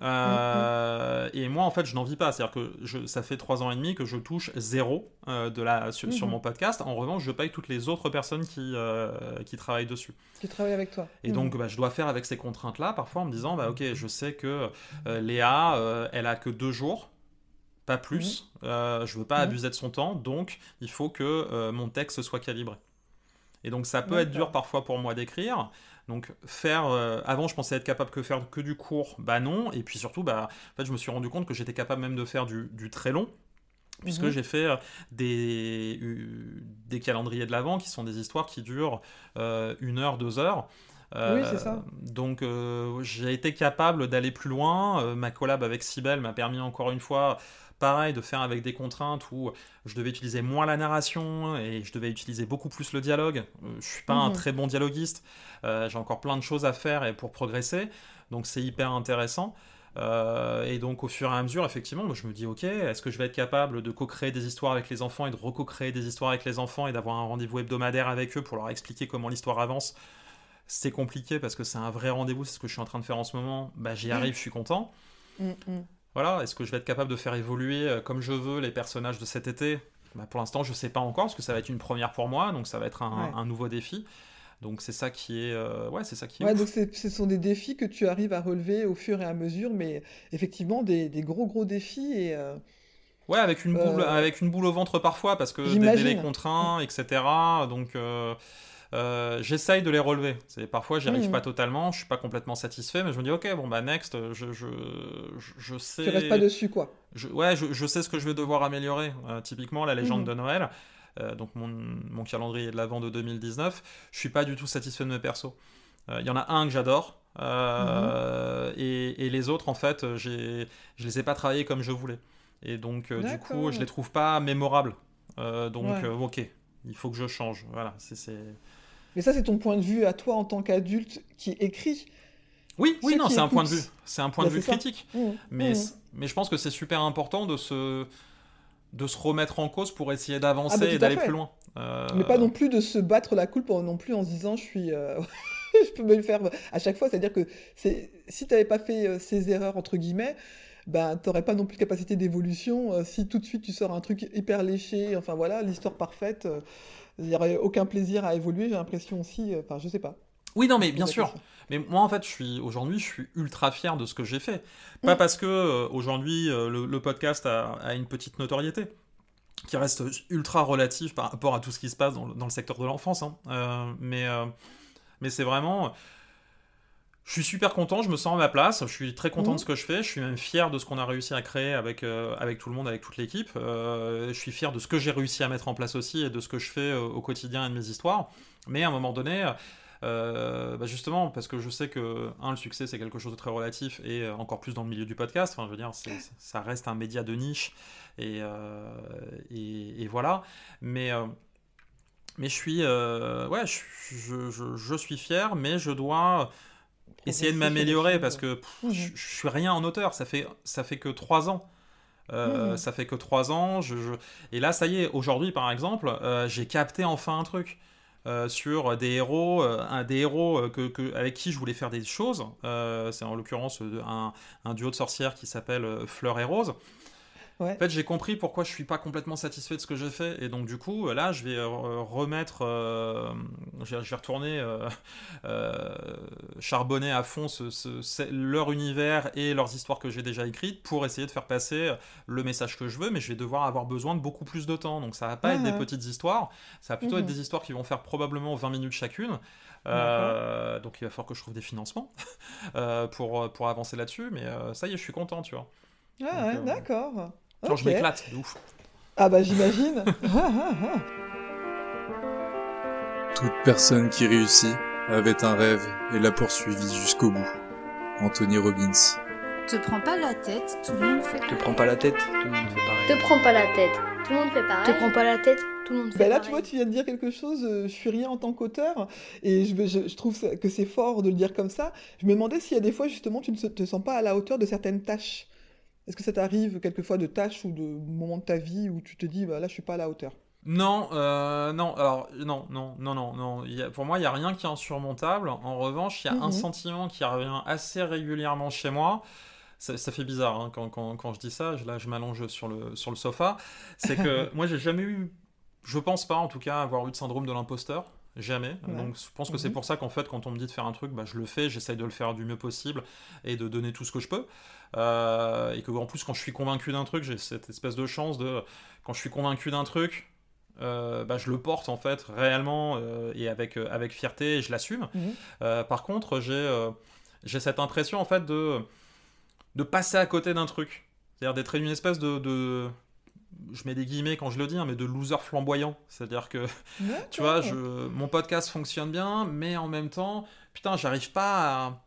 S3: Euh, et moi, en fait, je n'en vis pas. C'est-à-dire que je, ça fait trois ans et demi que je touche zéro euh, de la, sur, mhm. mon podcast. En revanche, je paye toutes les autres personnes qui, euh, qui travaillent dessus.
S1: Qui travaillent avec toi.
S3: Et donc, mhm. bah, je dois faire avec ces contraintes-là, parfois en me disant, bah, ok, je sais que Léa, elle a que deux jours pas plus. Mhm. je veux pas abuser de son temps, donc il faut que mon texte soit calibré. Et donc ça peut être dur parfois pour moi d'écrire, donc faire, euh, avant je pensais être capable que faire que du court, bah non, et puis surtout, bah, en fait je me suis rendu compte que j'étais capable même de faire du, très long, puisque mhm. j'ai fait euh, des, des calendriers de l'avant qui sont des histoires qui durent euh, une heure, deux heures.
S1: oui, c'est ça.
S3: Donc j'ai été capable d'aller plus loin. ma collab avec Sibel m'a permis encore une fois pareil, de faire avec des contraintes où je devais utiliser moins la narration et je devais utiliser beaucoup plus le dialogue. Euh, je suis pas un mhm. très bon dialoguiste, euh, j'ai encore plein de choses à faire et pour progresser, donc c'est hyper intéressant. Euh, et donc au fur et à mesure, effectivement, je me dis, ok, est-ce que je vais être capable de co-créer des histoires avec les enfants et de reco-créer des histoires avec les enfants et d'avoir un rendez-vous hebdomadaire avec eux pour leur expliquer comment l'histoire avance? C'est compliqué parce que c'est un vrai rendez-vous, c'est ce que je suis en train de faire en ce moment. Bah, j'y arrive, je suis content. Mm, mm. Voilà, est-ce que je vais être capable de faire évoluer euh, comme je veux les personnages de cet été? Bah, Pour l'instant, je ne sais pas encore, parce que ça va être une première pour moi, donc ça va être un, nouveau défi. Donc c'est ça qui est, euh, ouais, c'est ça qui est.
S1: Ouais, donc ce sont des défis que tu arrives à relever au fur et à mesure, mais effectivement des, gros gros défis et. Euh,
S3: ouais, avec une boule, avec une boule au ventre parfois parce que des délais contraints, etc. Donc euh, j'essaye de les relever. C'est parfois j'y arrive mmh. pas totalement, je suis pas complètement satisfait, mais je me dis ok bon bah next, je je, je, sais.
S1: Tu restes pas dessus quoi.
S3: Je, ouais, je, sais ce que je vais devoir améliorer. Euh, typiquement la légende mmh. de Noël. Euh, donc mon, mon, calendrier de l'avant de 2019, je suis pas du tout satisfait de mes persos. Il y en a un que j'adore, mmh. et, et, les autres en fait, je les ai pas travaillés comme je voulais. Et donc du coup, je les trouve pas mémorables. donc ok, il faut que je change. Voilà, c'est
S1: mais ça, c'est ton point de vue à toi en tant qu'adulte qui écrit.
S3: Oui, oui, non, c'est un point de vue. C'est un point de bah, vue critique. Mmh, mais, mmh. mais je pense que c'est super important de se, de se remettre en cause pour essayer d'avancer ah, bah, et d'aller plus loin.
S1: Euh, mais pas non plus de se battre la coulpe non plus en se disant je suis. Euh, je peux me le faire à chaque fois. C'est-à-dire que si tu n'avais pas fait euh, ces erreurs, entre guillemets, ben, tu n'aurais pas non plus de capacité d'évolution. si tout de suite tu sors un truc hyper léché, enfin voilà, l'histoire parfaite, il n'y aurait aucun plaisir à évoluer, j'ai l'impression aussi, euh, enfin, je sais pas.
S3: Oui, non, mais bien sûr. Mais moi, en fait, je suis aujourd'hui, je suis ultra fier de ce que j'ai fait. Pas mm. parce que euh, aujourd'hui euh, le, podcast a, une petite notoriété qui reste ultra relative par rapport à tout ce qui se passe dans, le secteur de l'enfance. Hein. mais mais c'est vraiment, je suis super content, je me sens à ma place, je suis très content de ce que je fais, je suis même fier de ce qu'on a réussi à créer avec, euh, avec tout le monde, avec toute l'équipe. Euh, je suis fier de ce que j'ai réussi à mettre en place aussi et de ce que je fais euh, au quotidien et de mes histoires. Mais à un moment donné, bah justement, parce que je sais que, un, le succès c'est quelque chose de très relatif et encore plus dans le milieu du podcast, enfin, je veux dire, ça reste un média de niche et, et, et voilà. Mais. mais je suis, euh, ouais, je, je, je- je suis fier, mais je dois essayer de m'améliorer parce que pff, je, je suis rien en auteur. Ça fait, ça fait que trois ans. Euh. Ça fait que trois ans. Je, je- Et là, ça y est, aujourd'hui, par exemple, euh, j'ai capté enfin un truc. euh, sur des héros, un des héros que, que- avec qui je voulais faire des choses. C'est en l'occurrence un, un duo de sorcières qui s'appelle Fleur et Rose.
S1: Ouais.
S3: En fait, j'ai compris pourquoi je suis pas complètement satisfait de ce que j'ai fait, et donc du coup, là, je vais euh, remettre, euh, je vais retourner euh, euh, charbonner à fond ce- ce- c'est- leur univers et leurs histoires que j'ai déjà écrites pour essayer de faire passer le message que je veux, mais je vais devoir avoir besoin de beaucoup plus de temps. Donc ça va pas
S1: Ah,
S3: être des petites histoires, ça va plutôt
S1: Mhm.
S3: être des histoires qui vont faire probablement 20 minutes chacune. Euh, donc il va falloir que je trouve des financements euh, pour, pour avancer là-dessus, mais euh, ça y est, je suis content, tu vois.
S1: Ah, ouais, d'accord.
S3: Quand
S1: Ok.
S3: je m'éclate, de ouf.
S1: Ah bah j'imagine.
S7: Toute personne qui réussit avait un rêve et l'a poursuivi jusqu'au bout. Anthony Robbins.
S8: Te prends pas la tête, tout le monde fait.
S9: Te prends pas la tête, tout le monde fait pareil.
S4: Te prends pas la tête. Tout le monde fait pareil.
S5: Te prends pas la tête, tout le monde fait
S1: Ben là,
S5: pareil.
S1: tu vois, tu viens de dire quelque chose, euh, je suis rien en tant qu'auteur, et je, je- je trouve ça- que c'est fort de le dire comme ça. Je me demandais s'il y a des fois, justement, tu ne te sens pas à la hauteur de certaines tâches. Est-ce que ça t'arrive quelquefois de tâches ou de moments de ta vie où tu te dis, bah, là, je suis pas à la hauteur?
S3: Non, euh, non, alors, non, non, non, non, non. Il y a- pour moi, il n'y a rien qui est insurmontable. En revanche, il y a un
S1: Mhm.
S3: sentiment qui revient assez régulièrement chez moi. Ça, ça fait bizarre hein, quand, quand, quand je dis ça. Je- Là, je m'allonge sur le, sur le sofa. C'est que moi, j'ai jamais eu, je pense pas en tout cas, avoir eu de syndrome de l'imposteur. Jamais.
S1: Ouais.
S3: Donc, je pense que c'est
S1: Mhm.
S3: pour ça qu'en fait, quand on me dit de faire un truc, bah, je le fais, j'essaye de le faire du mieux possible et de donner tout ce que je peux. Euh, et que, en plus, quand je suis convaincu d'un truc, j'ai cette espèce de chance de. Quand je suis convaincu d'un truc, euh, bah, je le porte en fait réellement euh, et avec, avec fierté et je l'assume.
S1: Mhm.
S3: Par contre, j'ai j'ai cette impression en fait de, de passer à côté d'un truc. C'est-à-dire d'être une espèce de, de- Je mets des guillemets quand je le dis, hein, mais de loser flamboyant. C'est-à-dire que tu vois, je, mon podcast fonctionne bien, mais en même temps, putain, j'arrive pas à.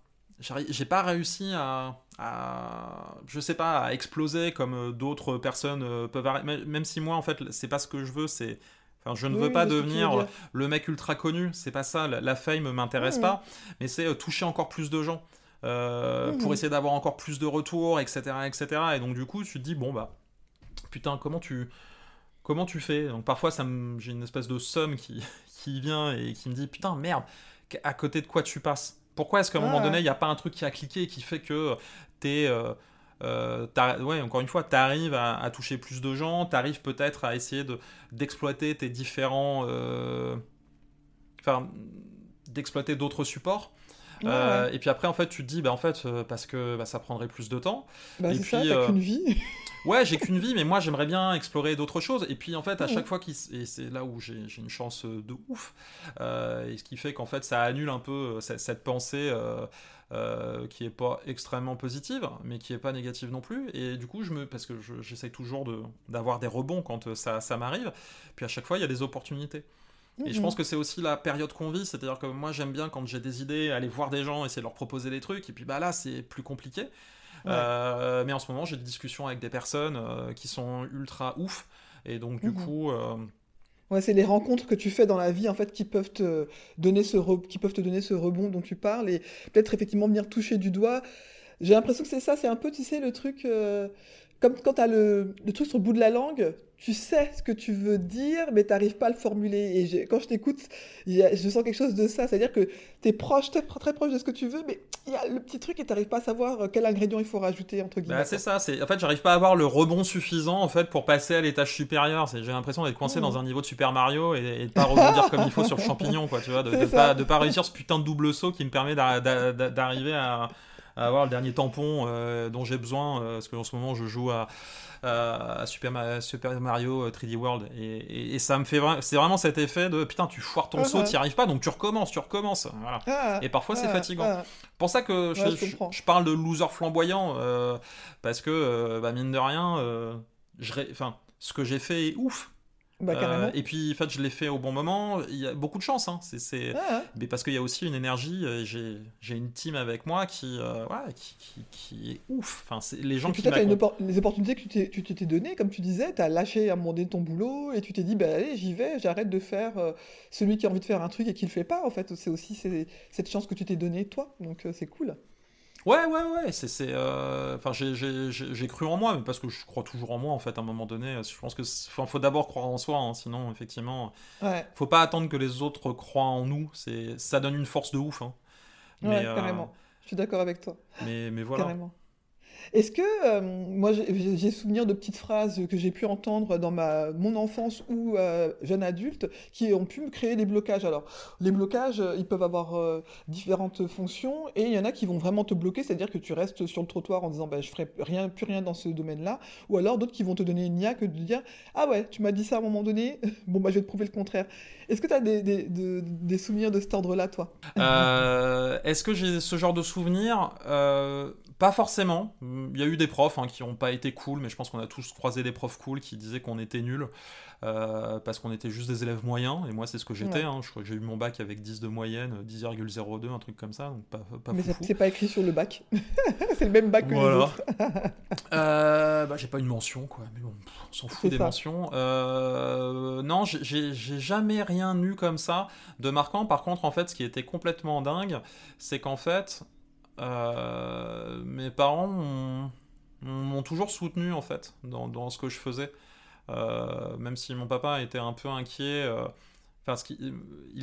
S3: J'ai pas réussi à, à- Je sais pas, à exploser comme euh, d'autres personnes euh, peuvent arri- même- si moi, en fait, c'est pas ce que je veux, c'est. Enfin, je ne
S1: Oui,
S3: veux pas devenir le mec ultra connu, c'est pas ça, la, la fame m'intéresse pas, mais c'est euh, toucher encore plus de gens. euh, pour essayer d'avoir encore plus de retours, etc., etc. Et donc du coup, tu te dis bon bah putain comment tu comment tu fais? Donc parfois ça me- j'ai une espèce de somme qui qui vient et qui me dit putain merde à côté de quoi tu passes? Pourquoi est-ce qu'à un moment
S1: Ah.
S3: donné il n'y a pas un truc qui a cliqué et qui fait que t'es euh, euh, ouais, encore une fois, tu arrives à, à toucher plus de gens, tu arrives peut-être à essayer de, d'exploiter tes différents. euh, Enfin, d'exploiter d'autres supports.
S1: Ouais,
S3: Euh,
S1: ouais.
S3: Et puis après, en fait, tu te dis, bah, en fait, parce que bah, ça prendrait plus de temps.
S1: Bah,
S3: et
S1: ça,
S3: puis, euh,
S1: qu'une vie.
S3: Ouais, j'ai qu'une vie, mais moi j'aimerais bien explorer d'autres choses. Et puis en fait, à
S1: Mhm.
S3: chaque fois qu'il. Et c'est là où j'ai une chance euh, de ouf. euh, et ce qui fait qu'en fait, ça annule un peu euh, cette, cette pensée euh, euh, qui est pas extrêmement positive, mais qui est pas négative non plus. Et du coup, je me. Parce que je- j'essaye toujours de- d'avoir des rebonds quand ça, ça m'arrive. Puis à chaque fois, il y a des opportunités. Et je
S1: Mhm.
S3: pense que c'est aussi la période qu'on vit, c'est-à-dire que moi j'aime bien quand j'ai des idées, aller voir des gens, essayer de leur proposer des trucs, et puis bah là c'est plus compliqué. Euh, mais en ce moment j'ai des discussions avec des personnes euh, qui sont ultra ouf, et donc du
S1: Mhm.
S3: coup, euh,
S1: Ouais, c'est les rencontres que tu fais dans la vie en fait qui peuvent te donner ce re- qui peuvent te donner ce rebond dont tu parles et peut-être effectivement venir toucher du doigt. J'ai l'impression que c'est ça, c'est un peu tu sais le truc euh, comme quand tu as le, le truc sur le bout de la langue, tu sais ce que tu veux dire mais tu n'arrives pas à le formuler et quand je t'écoute, je sens quelque chose de ça, c'est-à-dire que tu es proche, très, très proche de ce que tu veux mais il y a le petit truc et tu n'arrives pas à savoir quel ingrédient il faut rajouter entre guillemets.
S3: bah, c'est ça. En fait j'arrive pas à avoir le rebond suffisant en fait pour passer à l'étage supérieur. J'ai l'impression d'être coincé
S1: Mhm.
S3: dans un niveau de Super Mario et, et de pas rebondir comme il faut sur le champignon, quoi. Tu vois, de,
S1: ça.
S3: pas de pas réussir ce putain de double saut qui me permet d'a- d'a- d'a- d'arriver à avoir le dernier tampon euh, dont j'ai besoin, euh, parce qu'en ce moment je joue à, à Super, Ma- Super Mario 3D World, et, et- et ça me fait vra- c'est vraiment cet effet de putain, tu foires ton
S1: Ah,
S3: saut,
S1: ah.
S3: t'y arrives pas, donc tu recommences, tu recommences. Voilà.
S1: Ah,
S3: Et parfois c'est
S1: ah,
S3: fatigant.
S1: ah.
S3: pour ça que je,
S1: Ouais, je
S3: je-
S1: comprends.
S3: je parle de loser flamboyant, euh, parce que, euh, bah, mine de rien, euh, je ré- enfin, ce que j'ai fait est ouf.
S1: Bah.
S3: Euh, et puis, en fait, je l'ai fait au bon moment. Il y a beaucoup de chance. Hein. C'est,
S1: Ah.
S3: Mais parce qu'il y a aussi une énergie. euh, J'ai, j'ai une team avec moi qui, euh, ouais, qui, qui, qui est ouf. Enfin, c'est les gens
S1: Et
S3: qui
S1: t'as une oppor- les opportunités que tu t'es- tu t'étais données, comme tu disais, t'as lâché à un moment donné ton boulot et tu t'es dit, bah allez, j'y vais, j'arrête de faire euh, celui qui a envie de faire un truc et qui le fait pas. En fait, c'est aussi cette chance que tu t'es donnée toi, donc c'est cool.
S3: Ouais, ouais, ouais. C'est, euh, Enfin, j'ai, j'ai, cru en moi, mais parce que je crois toujours en moi, en fait, à un moment donné. Je pense que enfin, faut d'abord croire en soi, hein, sinon, effectivement,
S1: Ouais,
S3: faut pas attendre que les autres croient en nous. Ça donne une force de ouf. Hein.
S1: ouais,
S3: Mais, euh,
S1: carrément. Je suis d'accord avec toi.
S3: mais, mais voilà.
S1: Carrément. Est-ce que, euh, moi, j'ai- souvenir de petites phrases que j'ai pu entendre dans ma, mon enfance ou euh, jeune adulte qui ont pu me créer des blocages. Alors, les blocages, euh, ils peuvent avoir différentes fonctions et il y en a qui vont vraiment te bloquer, c'est-à-dire que tu restes sur le trottoir en disant bah, je ferai rien, plus rien dans ce domaine-là, ou alors d'autres qui vont te donner une niaque de dire ah ouais, tu m'as dit ça à un moment donné, bon bah je vais te prouver le contraire. Est-ce que tu as des, des, de- des souvenirs de cet ordre-là, toi?
S3: Est-ce que j'ai ce genre de souvenirs? Pas forcément. Il y a eu des profs hein, qui n'ont pas été cool, mais je pense qu'on a tous croisé des profs cool qui disaient qu'on était nuls euh, parce qu'on était juste des élèves moyens. Et moi, c'est ce que j'étais.
S1: Ouais.
S3: hein. J'ai eu mon bac avec 10 de moyenne, 10,02, un truc comme ça. Donc pas, pas
S1: Mais c'est pas écrit sur le bac. c'est le même bac que les
S3: Voilà.
S1: autres.
S3: Euh, bah, j'ai pas une mention, quoi. Mais bon, pff, on s'en fout des
S1: ça.
S3: mentions. Euh, non, j'ai jamais rien eu comme ça de marquant. Par contre, en fait, ce qui était complètement dingue, c'est qu'en fait, euh, mes parents m'ont- toujours soutenu, en fait, dans, ce que je faisais. Euh, même si mon papa était un peu inquiet. euh, Enfin,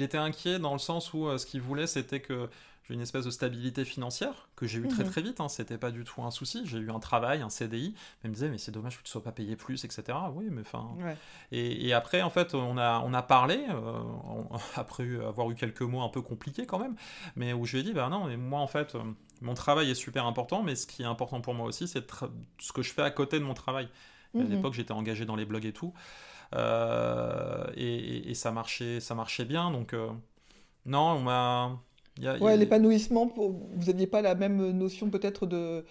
S3: était inquiet dans le sens où euh, ce qu'il voulait, c'était que une espèce de stabilité financière que j'ai eu très
S1: Mhm.
S3: très vite. Hein, c'était pas du tout un souci. J'ai eu un travail, un CDI. Mais me disait, mais c'est dommage que tu sois pas payé plus, etc. Oui, mais enfin.
S1: Ouais.
S3: Et, et après, en fait, on a, on a parlé, euh, on- après avoir eu quelques mots un peu compliqués quand même, mais où je lui ai dit, bah non, mais moi, en fait, euh, mon travail est super important, mais ce qui est important pour moi aussi, c'est ce que je fais à côté de mon travail. À
S1: Mhm.
S3: l'époque, j'étais engagé dans les blogs et tout. Euh, et, et- et ça marchait, ça marchait bien. Donc, euh, non, on m'a. Y a- il y a-
S1: Ouais, l'épanouissement, pour- vous n'aviez pas la même notion peut-être de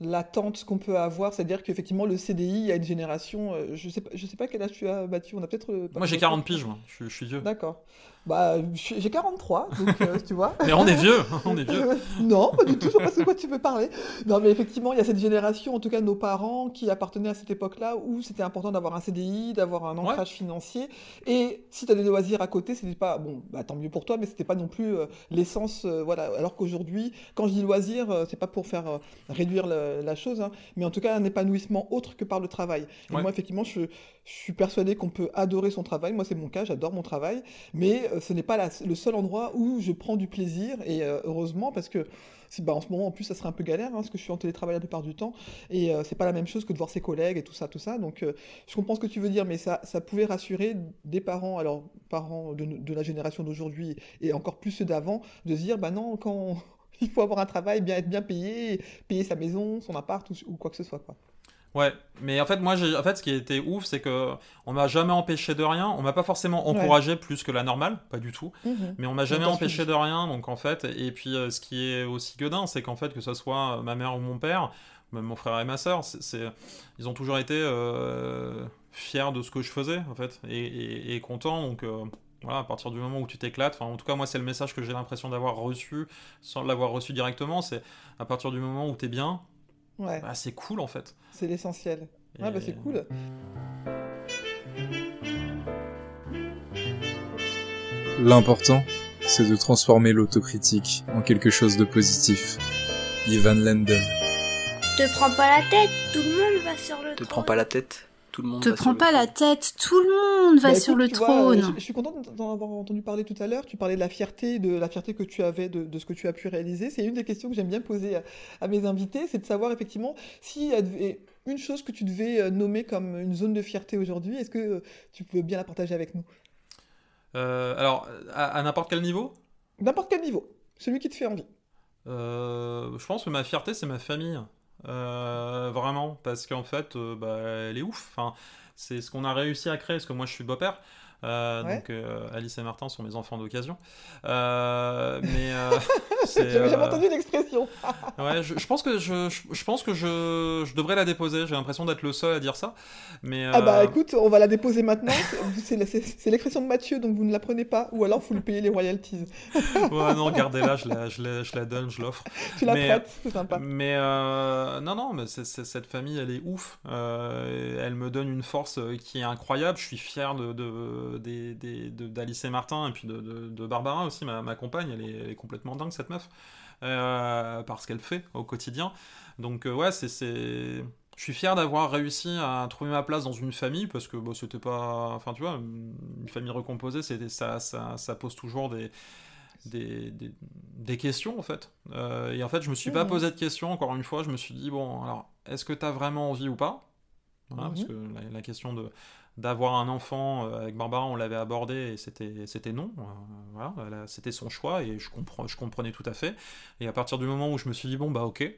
S1: l'attente qu'on peut avoir, c'est-à-dire qu'effectivement le CDI, il y a une génération, euh, je sais pas, je sais pas quel âge tu as, Mathieu, on a peut-être... euh,
S3: Moi, j'ai
S1: fait-
S3: 40 piges, moi. Je suis vieux.
S1: D'accord. Bah, j'ai 43, donc euh, tu vois.
S3: Mais on est vieux, on est vieux.
S1: non, pas du tout, je sais pas de quoi tu veux parler. Non, mais effectivement, il y a cette génération, en tout cas nos parents, qui appartenaient à cette époque-là où c'était important d'avoir un CDI, d'avoir un ancrage financier. Et si tu as des loisirs à côté, c'était pas, bon, bah, tant mieux pour toi, mais c'était pas non plus euh, l'essence, euh, voilà. Alors qu'aujourd'hui, quand je dis loisirs, c'est pas pour faire réduire la chose, hein, mais en tout cas un épanouissement autre que par le travail. Et
S3: Ouais.
S1: moi, effectivement, je, je suis persuadé qu'on peut adorer son travail. Moi, c'est mon cas, j'adore mon travail, mais ce n'est pas le seul endroit où je prends du plaisir, et euh, heureusement, parce que bah, en ce moment, en plus, ça serait un peu galère, hein, parce que je suis en télétravail la plupart du temps, et euh, c'est pas la même chose que de voir ses collègues et tout ça, tout ça. Donc, euh, je comprends ce que tu veux dire, mais ça, pouvait rassurer des parents, alors parents de, la génération d'aujourd'hui et encore plus ceux d'avant, de se dire, bah non, quand il faut avoir un travail, bien être bien payé, payer sa maison, son appart ou, quoi que ce soit.
S3: Ouais, mais en fait, moi, j'ai, en fait, ce qui était ouf, c'est que on m'a jamais empêché de rien. On m'a pas forcément encouragé plus que la normale, pas du tout.
S1: Mhm.
S3: Mais on m'a jamais empêché de rien, donc en fait, et puis euh, ce qui est aussi gueudin, c'est qu'en fait, que ce soit ma mère ou mon père, même mon frère et ma sœur, c'est, ils ont toujours été euh, fiers de ce que je faisais, en fait, et, et- et contents, donc. euh, voilà, à partir du moment où tu t'éclates, enfin, en tout cas, moi, c'est le message que j'ai l'impression d'avoir reçu, sans l'avoir reçu directement, c'est à partir du moment où t'es bien,
S1: Ouais,
S3: bah, c'est cool, en fait.
S1: c'est l'essentiel. Ouais, bah
S3: Et-
S1: c'est cool.
S7: L'important, c'est de transformer l'autocritique en quelque chose de positif. Ivan Lendl.
S5: Te prends pas la tête, tout le monde va sur le
S9: Te
S5: trône.
S9: prends pas la tête, tout le monde
S8: Te prends pas la tête, tout le monde va
S1: Bah,
S8: sur
S1: écoute,
S8: le
S1: vois,
S8: trône.
S1: euh, je, je suis contente d'en avoir entendu parler tout à l'heure. Tu parlais de la fierté, de la fierté que tu avais de, de ce que tu as pu réaliser. C'est une des questions que j'aime bien poser à, à mes invités, c'est de savoir effectivement avait une chose que tu devais euh, nommer comme une zone de fierté aujourd'hui. Est-ce que euh, tu peux bien la partager avec nous?
S3: Euh, alors, à, à n'importe quel niveau?
S1: N'importe quel niveau, celui qui te fait envie.
S3: Euh, je pense que ma fierté, c'est ma famille. Euh, vraiment, parce qu'en fait, euh, bah, elle est ouf. Enfin, c'est ce qu'on a réussi à créer, parce que moi je suis beau-père. Euh,
S1: Ouais.
S3: Donc euh, Alice et Martin sont mes enfants d'occasion. Euh, mais euh,
S1: J'avais jamais entendu l'expression.
S3: Ouais, je, je pense que je, je, pense que je, je devrais la déposer. J'ai l'impression d'être le seul à dire ça. Mais
S1: Ah bah écoute, on va la déposer maintenant. C'est l'expression de Mathieu, donc vous ne la prenez pas, ou alors vous lui payez les royalties.
S3: ouais, non, gardez-la, je la, je la, je la donne, je l'offre.
S1: Tu la
S3: Mais-
S1: prêtes, c'est sympa.
S3: Mais non, non, mais cette famille, elle est ouf. Elle me donne une force qui est incroyable. Je suis fier de, de, des- des- de- d'Alice et Martin et puis de, de- de Barbara aussi, ma, ma compagne. Elle est, elle est complètement dingue, cette meuf. Euh, parce qu'elle fait au quotidien. Donc, euh, ouais, c'est. c'est- Je suis fier d'avoir réussi à trouver ma place dans une famille parce que bon, c'était pas. Enfin, tu vois, une famille recomposée, ça, ça, ça pose toujours des, des, des, des questions en fait. Euh, et en fait, je me suis pas
S1: Mhm.
S3: posé de questions, encore une fois, je me suis dit, bon, alors, est-ce que tu as vraiment envie ou pas? Voilà, Parce
S1: Mhm.
S3: que la, la question de d'avoir un enfant euh, avec Barbara, on l'avait abordé et c'était non. Euh, voilà, c'était son choix et je, je comprenais tout à fait. Et à partir du moment où je me suis dit, bon, bah ok,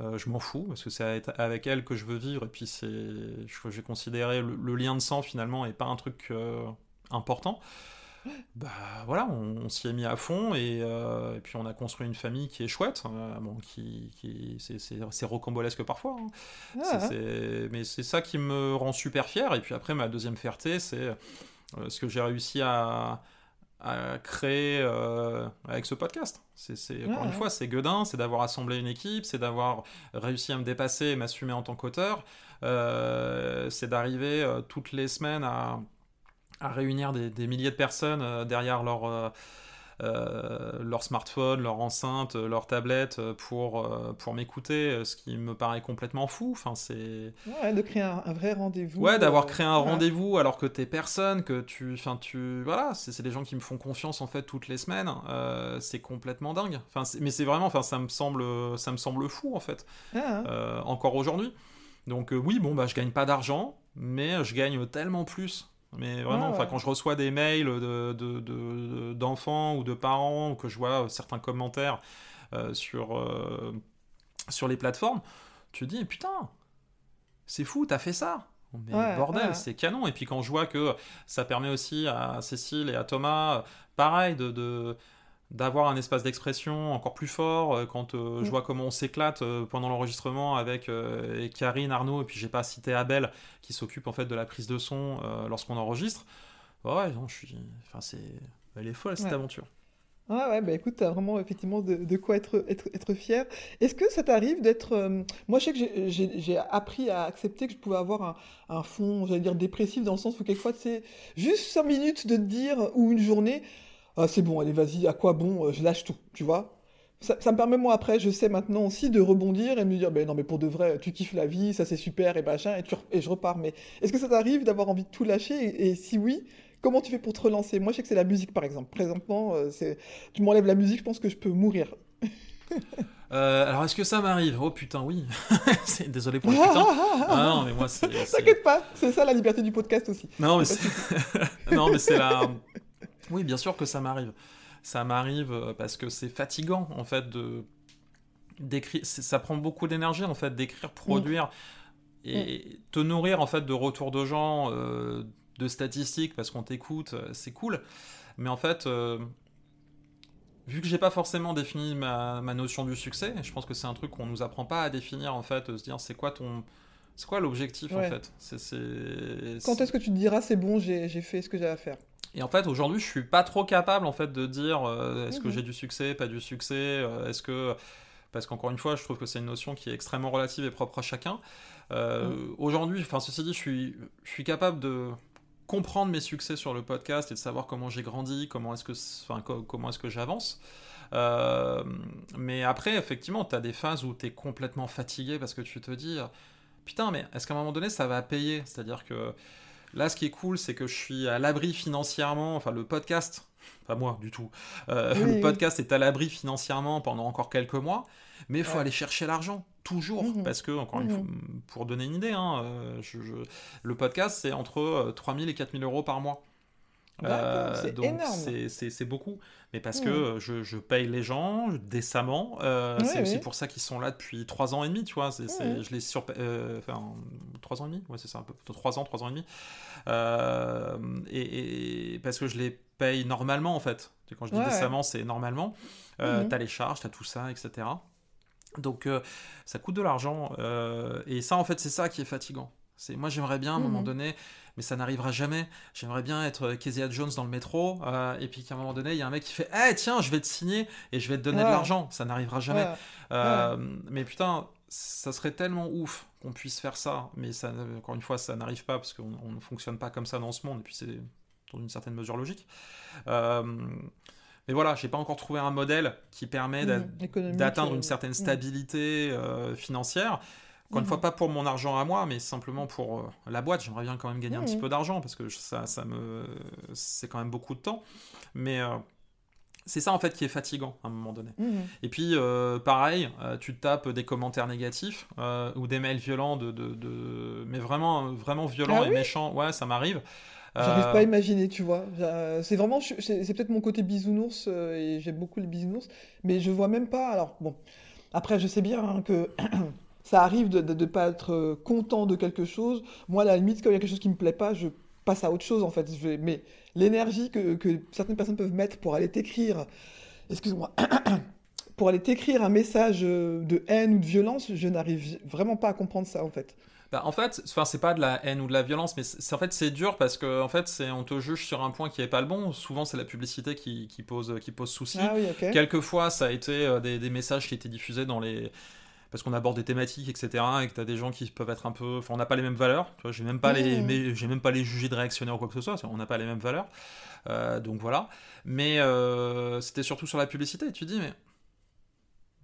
S3: euh, je m'en fous parce que c'est avec- elle que je veux vivre et puis c'est je- j'ai considéré le, lien de sang finalement et pas un truc important bah voilà on, on s'y est mis à fond et, euh, et puis on a construit une famille qui est chouette euh, bon qui, qui c'est- rocambolesque parfois hein.
S1: Ah,
S3: c'est- mais c'est ça qui me rend super fier et puis après ma deuxième fierté c'est euh, ce que j'ai réussi à à créer euh, avec ce podcast. C'est, c'est- encore
S1: Ouais,
S3: une
S1: ouais.
S3: fois, c'est Guedin, c'est d'avoir assemblé une équipe, c'est d'avoir réussi à me dépasser et m'assumer en tant qu'auteur, c'est d'arriver toutes les semaines à, à réunir des, des milliers de personnes euh, derrière leur, euh, euh, leur smartphone, leur enceinte, leur tablette pour, euh, pour m'écouter, ce qui me paraît complètement fou. Enfin, c'est...
S1: Ouais, de créer un, un vrai rendez-vous.
S3: Ouais, d'avoir créé un rendez-vous alors que t'es personne, que tu, enfin tu, voilà, c'est c'est des gens qui me font confiance en fait toutes les semaines. euh, c'est complètement dingue. Enfin, mais c'est vraiment, enfin, ça me semble, ça me semble fou en fait,
S1: Ah, hein.
S3: encore aujourd'hui. Donc oui, bon bah je gagne pas d'argent, mais je gagne tellement plus. Mais vraiment,
S1: Ouais,
S3: enfin
S1: ouais.
S3: quand je reçois des mails de- de- de- d'enfants ou de parents ou que je vois certains commentaires euh, sur euh, sur les plateformes, tu te dis putain, c'est fou, t'as fait ça. Mais
S1: Ouais,
S3: bordel, c'est canon. Et puis quand je vois que ça permet aussi à Cécile et à Thomas, pareil, de, de- d'avoir un espace d'expression encore plus fort, euh, quand euh, je
S1: Mm.
S3: vois comment on s'éclate euh, pendant l'enregistrement avec euh, Karine, Arnaud, et puis j'ai pas cité Abel, qui s'occupe en fait de la prise de son lorsqu'on enregistre. Ouais, non, je suis... Enfin, c'est... Elle est folle, cette
S1: Ouais.
S3: aventure.
S1: Ouais, ouais, bah écoute, t'as vraiment effectivement de, de quoi être, être, être fier. Est-ce que ça t'arrive d'être... euh, Moi, je sais que j'ai- appris à accepter que je pouvais avoir un, un fond, j'allais dire dépressif, dans le sens où quelquefois, c'est juste 5 minutes de te dire, ou une journée, ah, c'est bon, allez, vas-y, à quoi bon, euh, je lâche tout, tu vois? Ça, ça me permet, moi, après, je sais maintenant aussi de rebondir et de me dire, ben non, mais pour de vrai, tu kiffes la vie, ça c'est super, et machin, et, tu, et je repars. Mais est-ce que ça t'arrive d'avoir envie de tout lâcher? Et, et si oui, comment tu fais pour te relancer? Moi, je sais que c'est la musique, par exemple. Présentement, euh, c'est tu m'enlèves la musique, je pense que je peux mourir.
S3: Euh, alors, est-ce que ça m'arrive? Oh putain, oui. Désolé pour le putain. Ah non, mais moi, c'est... c'est-
S1: T'inquiète pas, c'est ça la liberté du podcast aussi.
S3: Non, mais c'est... non, mais c'est la... Oui, bien sûr que ça m'arrive. Ça m'arrive euh, parce que c'est fatigant, en fait, de... d'écrire. Ça prend beaucoup d'énergie, en fait, d'écrire, produire et te nourrir, en fait, de retours de gens, euh, de statistiques, parce qu'on t'écoute, euh, c'est cool. Mais en fait... euh, Vu que j'ai pas forcément défini ma, ma notion du succès, je pense que c'est un truc qu'on nous apprend pas à définir en fait, de se dire c'est quoi ton, c'est quoi l'objectif en fait? C'est,
S1: Quand est-ce que tu te diras, c'est bon, j'ai j'ai fait ce que j'avais à faire?
S3: Et en fait, aujourd'hui, je suis pas trop capable en fait de dire euh, est-ce que
S1: Mhm.
S3: j'ai du succès, pas du succès, euh, est-ce que parce qu'encore une fois, je trouve que c'est une notion qui est extrêmement relative et propre à chacun. Euh, Aujourd'hui, enfin ceci dit, je suis je suis capable de comprendre mes succès sur le podcast et de savoir comment j'ai grandi, comment est-ce que enfin co- comment est-ce que j'avance. Mais après, effectivement, tu as des phases où tu es complètement fatigué parce que tu te dis putain, mais est-ce qu'à un moment donné ça va payer? C'est-à-dire que Là, ce qui est cool, c'est que je suis à l'abri financièrement, enfin le podcast, pas moi du tout, euh,
S1: Oui,
S3: le
S1: oui.
S3: podcast est à l'abri financièrement pendant encore quelques mois, mais il faut
S1: Ouais.
S3: aller chercher l'argent, toujours,
S1: Mhm.
S3: parce que, encore une
S1: Mhm.
S3: fois, pour donner une idée, hein, euh, je- je- le podcast, c'est entre euh, 3000 et 4000 euros par mois.
S1: D'accord, c'est
S3: donc c'est- beaucoup, mais parce que euh, je, je paye les gens décemment. euh, c'est aussi
S1: ouais.
S3: pour ça qu'ils sont là depuis trois ans et demi, tu vois. c'est-
S1: Ouais.
S3: Je les sur, euh, enfin trois ans et demi, ouais c'est ça, un peu trois ans, trois ans et demi. Euh, et, et- parce que je les paye normalement en fait. Quand je dis
S1: Ouais, ouais.
S3: décemment, c'est normalement. Euh,
S1: Mhm.
S3: T'as les charges, t'as tout ça, etc. Donc euh, ça coûte de l'argent euh, et ça en fait c'est ça qui est fatigant. C'est moi j'aimerais bien à un moment donné, mais ça n'arrivera jamais. J'aimerais bien être Kezia Jones dans le métro euh, et puis qu'à un moment donné il y a un mec qui fait, eh tiens je vais te signer et je vais te donner de l'argent. Ça n'arrivera jamais.
S1: Ouais.
S3: Euh, Mais putain ça serait tellement ouf qu'on puisse faire ça, mais ça encore une fois ça n'arrive pas parce qu'on on ne fonctionne pas comme ça dans ce monde et puis c'est dans une certaine mesure logique. Euh, mais voilà, j'ai pas encore trouvé un modèle qui permet
S1: économique,
S3: d'atteindre
S1: euh,
S3: une certaine
S1: mhm.
S3: stabilité euh, financière. Encore une
S1: Mhm.
S3: fois, pas pour mon argent à moi, mais simplement pour euh, la boîte. J'aimerais bien quand même gagner un petit
S1: Mhm.
S3: peu d'argent parce que ça, ça me, c'est quand même beaucoup de temps. Mais euh, c'est ça en fait qui est fatigant à un moment donné.
S1: Mhm.
S3: Et puis, euh, pareil, euh, tu tapes des commentaires négatifs euh, ou des mails violents, de, de, de- mais vraiment, vraiment violents
S1: Ah
S3: et
S1: oui
S3: méchants. Ouais, ça m'arrive.
S1: J'arrive pas à imaginer, tu vois. C'est vraiment, c'est peut-être mon côté bisounours et j'aime beaucoup les bisounours, mais je vois même pas. Alors bon, après je sais bien hein, que ça arrive de ne pas être euh, content de quelque chose. Moi, à la limite, quand il y a quelque chose qui me plaît pas, je passe à autre chose en fait. Je vais- Mais l'énergie que, que certaines personnes peuvent mettre pour aller t'écrire, excuse-moi, pour aller t'écrire un message euh, de haine ou de violence, je n'arrive vraiment pas à comprendre ça en fait.
S3: Bah, en fait, enfin, c'est pas de la haine ou de la violence, mais c'est en fait c'est dur parce que en fait c'est on te juge sur un point qui est pas le bon. Souvent c'est la publicité qui, qui pose qui pose souci.
S1: Ah oui.
S3: Quelquefois ça a été euh, des, des messages qui étaient diffusés dans les parce qu'on aborde des thématiques etc et que t'as des gens qui peuvent être un peu enfin on n'a pas les mêmes valeurs tu vois j'ai même pas les
S1: Mmh.
S3: mais j'ai même pas les jugés de réactionnaires ou quoi que ce soit on n'a pas les mêmes valeurs Euh, donc voilà mais euh, c'était surtout sur la publicité tu dis mais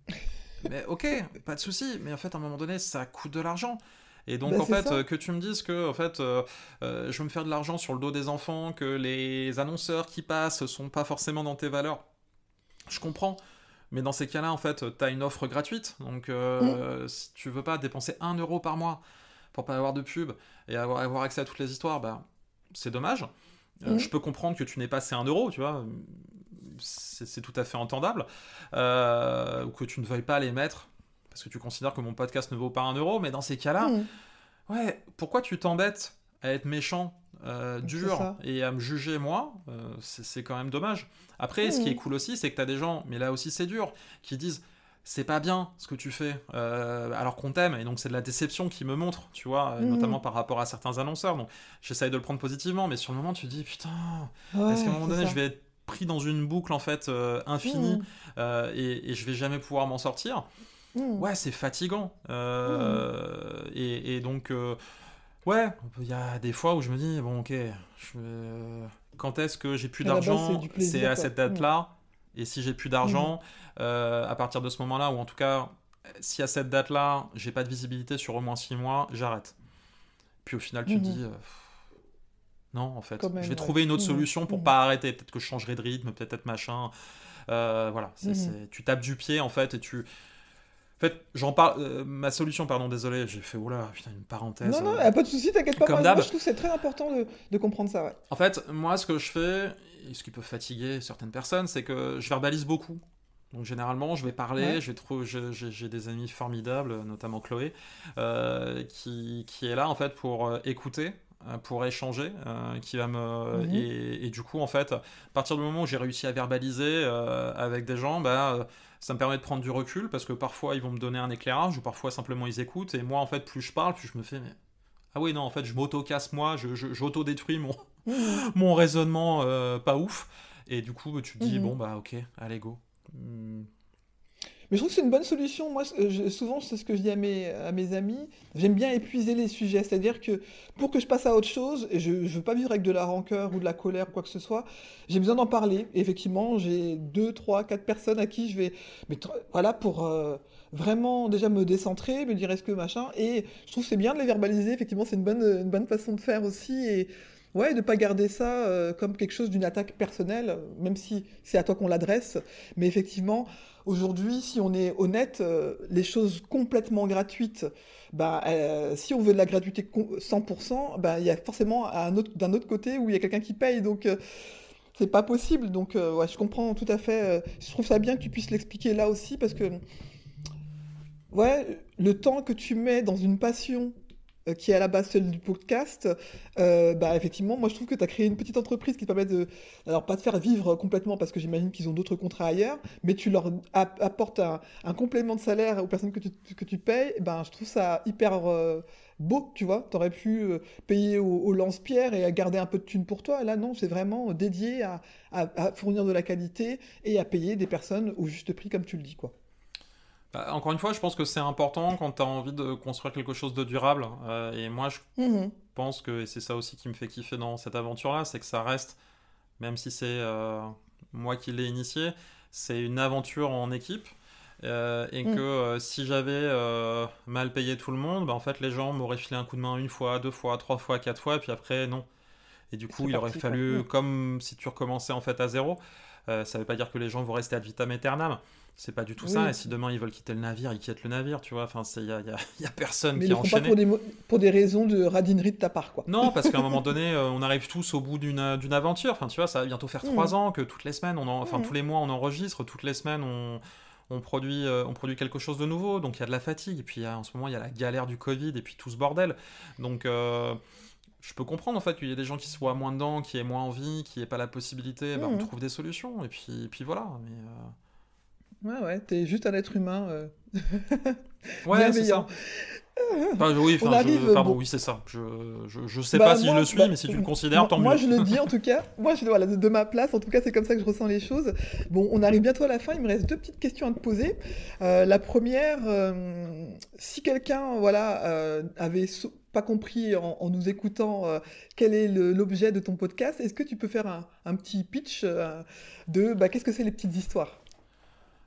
S3: mais ok, pas de souci, mais en fait, à un moment donné, ça coûte de l'argent. Et donc,
S1: Bah,
S3: en fait,
S1: ça.
S3: euh, que tu me dises que, en fait, euh, euh, je veux me faire de l'argent sur le dos des enfants, que les annonceurs qui passent sont pas forcément dans tes valeurs, je comprends. Mais dans ces cas-là, en fait, tu as une offre gratuite. Donc, euh, si tu veux pas dépenser 1 euro par mois pour pas avoir de pub et avoir, avoir accès à toutes les histoires, bah, c'est dommage. Euh,
S1: Mhm.
S3: Je peux comprendre que tu n'aies pas assez 1 euro, tu vois. C'est tout à fait entendable. Euh, ou que tu ne veuilles pas les mettre parce que tu considères que mon podcast ne vaut pas 1 euro. Mais dans ces cas-là,
S1: Mhm.
S3: ouais, pourquoi tu t'embêtes à être méchant, euh,
S1: ça.
S3: et à me juger moi Euh, C'est quand même dommage. Après, ce qui est cool aussi, c'est que tu as des gens, mais là aussi c'est dur, qui disent c'est pas bien ce que tu fais, euh, alors qu'on t'aime, et donc c'est de la déception qui me montre, tu vois, euh,
S1: Mhm.
S3: notamment par rapport à certains annonceurs. Donc j'essaye de le prendre positivement, mais sur le moment tu te dis putain,
S1: Ouais,
S3: est-ce qu'à un moment donné
S1: ça.
S3: je vais être pris dans une boucle en fait euh, infinie euh, et, et je vais jamais pouvoir m'en sortir? Ouais, c'est fatigant. Et, et donc, ouais, il y a des fois où je me dis, bon, ok, je- quand est-ce que j'ai plus d'argent
S1: c'est
S3: à cette date-là. Et si j'ai plus d'argent, euh, à partir de ce moment-là, ou en tout cas, si à cette date-là, j'ai pas de visibilité sur au moins 6 mois, j'arrête. Puis au final, tu te
S1: Mhm.
S3: dis, euh, non, en fait,
S1: même,
S3: je vais
S1: ouais.
S3: trouver une autre
S1: Mhm.
S3: solution pour
S1: Mhm.
S3: pas arrêter. Peut-être que je changerai de rythme, peut-être machin. Euh, voilà, tu tapes du pied en fait et tu. En fait, j'en parle. euh, ma solution, pardon, désolé, j'ai fait oula, putain, une parenthèse.
S1: Non, non,
S3: euh.
S1: pas de souci, t'inquiète pas.
S3: Comme
S1: Moi, je trouve que c'est très important de, de comprendre ça, ouais.
S3: En fait, moi, ce que je fais, et ce qui peut fatiguer certaines personnes, c'est que je verbalise beaucoup. Donc généralement, je vais parler,
S1: Ouais.
S3: je j'ai des amis formidables, notamment Chloé, euh, qui, qui est là en fait pour euh, écouter, pour échanger, euh, qui va me
S1: Mhm.
S3: et, et du coup en fait, à partir du moment où j'ai réussi à verbaliser euh, avec des gens, bah ça me permet de prendre du recul parce que parfois ils vont me donner un éclairage ou parfois simplement ils écoutent et moi en fait plus je parle, plus je me fais mais ah oui non en fait je m'auto-casse moi, je, je- j'auto-détruis mon
S1: Mhm.
S3: mon raisonnement euh, pas ouf. Et du coup, tu te dis,
S1: Mhm.
S3: bon, bah ok, allez, go.
S1: Mais je trouve que c'est une bonne solution. Moi, souvent, c'est ce que je dis à mes, amis. J'aime bien épuiser les sujets. C'est-à-dire que pour que je passe à autre chose, et je ne veux pas vivre avec de la rancœur ou de la colère ou quoi que ce soit, j'ai besoin d'en parler. Effectivement, j'ai deux, trois, quatre personnes à qui je vais. Mais voilà, pour euh, vraiment déjà me décentrer, me dire est-ce que machin. Et je trouve que c'est bien de les verbaliser. Effectivement, c'est une bonne, une bonne façon de faire aussi. Ouais, de pas garder ça euh, comme quelque chose d'une attaque personnelle, même si c'est à toi qu'on l'adresse. Mais effectivement, aujourd'hui, si on est honnête, euh, les choses complètement gratuites, bah, euh, si on veut de la gratuité 100%, bah, il y a forcément d'un autre côté où il y a quelqu'un qui paye. Donc, c'est pas possible. Donc, je comprends tout à fait. je trouve ça bien que tu puisses l'expliquer là aussi parce que, ouais, le temps que tu mets dans une passion qui est à la base celle du podcast, euh, bah effectivement, moi je trouve que tu as créé une petite entreprise qui permet de, alors pas de faire vivre complètement parce que j'imagine qu'ils ont d'autres contrats ailleurs, mais tu leur apportes un, complément de salaire aux personnes que tu, que tu payes, ben je trouve ça hyper euh, beau, tu vois. Tu aurais pu payer au, lance-pierre et à garder un peu de thunes pour toi. Là, non, c'est vraiment dédié à, fournir de la qualité et à payer des personnes au juste prix, comme tu le dis, quoi.
S3: Bah, encore une fois, je pense que c'est important quand tu as envie de construire quelque chose de durable. Euh, et moi, je mhm. pense que, et c'est ça aussi qui me fait kiffer dans cette aventure-là, c'est que ça reste, même si c'est euh, moi qui l'ai initié, c'est une aventure en équipe. Euh, et mhm. que si j'avais mal payé tout le monde, bah, en fait, les gens m'auraient filé un coup de main une fois, deux fois, trois fois, quatre fois, et puis après, non. Et du coup, il aurait fallu, mhm. comme si tu recommençais en fait à zéro, ça ne veut pas dire que les gens vont rester ad vitam aeternam, c'est pas du tout ça. Et si demain ils veulent quitter le navire, ils quittent le navire, tu vois. Enfin, il y a, y a, personne
S1: Mais
S3: qui
S1: a enchaîné. Pas pour, des, pour des raisons de radinerie de ta part, quoi.
S3: Non, parce qu'à un moment donné, euh, on arrive tous au bout d'une aventure. Enfin, tu vois, ça va bientôt faire trois mmh. ans que toutes les semaines, on enfin mmh. tous les mois, on enregistre, toutes les semaines, on, on produit, euh, on produit quelque chose de nouveau. Donc il y a de la fatigue. Et puis en ce moment, il y a la galère du Covid et puis tout ce bordel. Donc euh, je peux comprendre en fait qu'il y ait des gens qui soient moins dedans, qui aient moins envie, qui n'aient pas la possibilité. Ben, on mmh. trouve des solutions. Et puis, puis voilà. Mais
S1: Ouais, ouais, t'es juste un être humain. Euh...
S3: ouais, c'est ça. Enfin, oui, enfin, je, pardon, oui, c'est ça. Je, je, je sais bah, pas si je le suis, bah, mais si tu le considères, tant
S1: moi,
S3: mieux.
S1: Moi, je le dis en tout cas. Moi, je, voilà, de, ma place, en tout cas, c'est comme ça que je ressens les choses. Bon, on arrive bientôt à la fin. Il me reste deux petites questions à te poser. Euh, la première, euh, si quelqu'un, voilà, euh, avait pas compris en, en nous écoutant quel est l'objet de ton podcast, est-ce que tu peux faire un, un petit pitch de bah, qu'est-ce que c'est les petites histoires?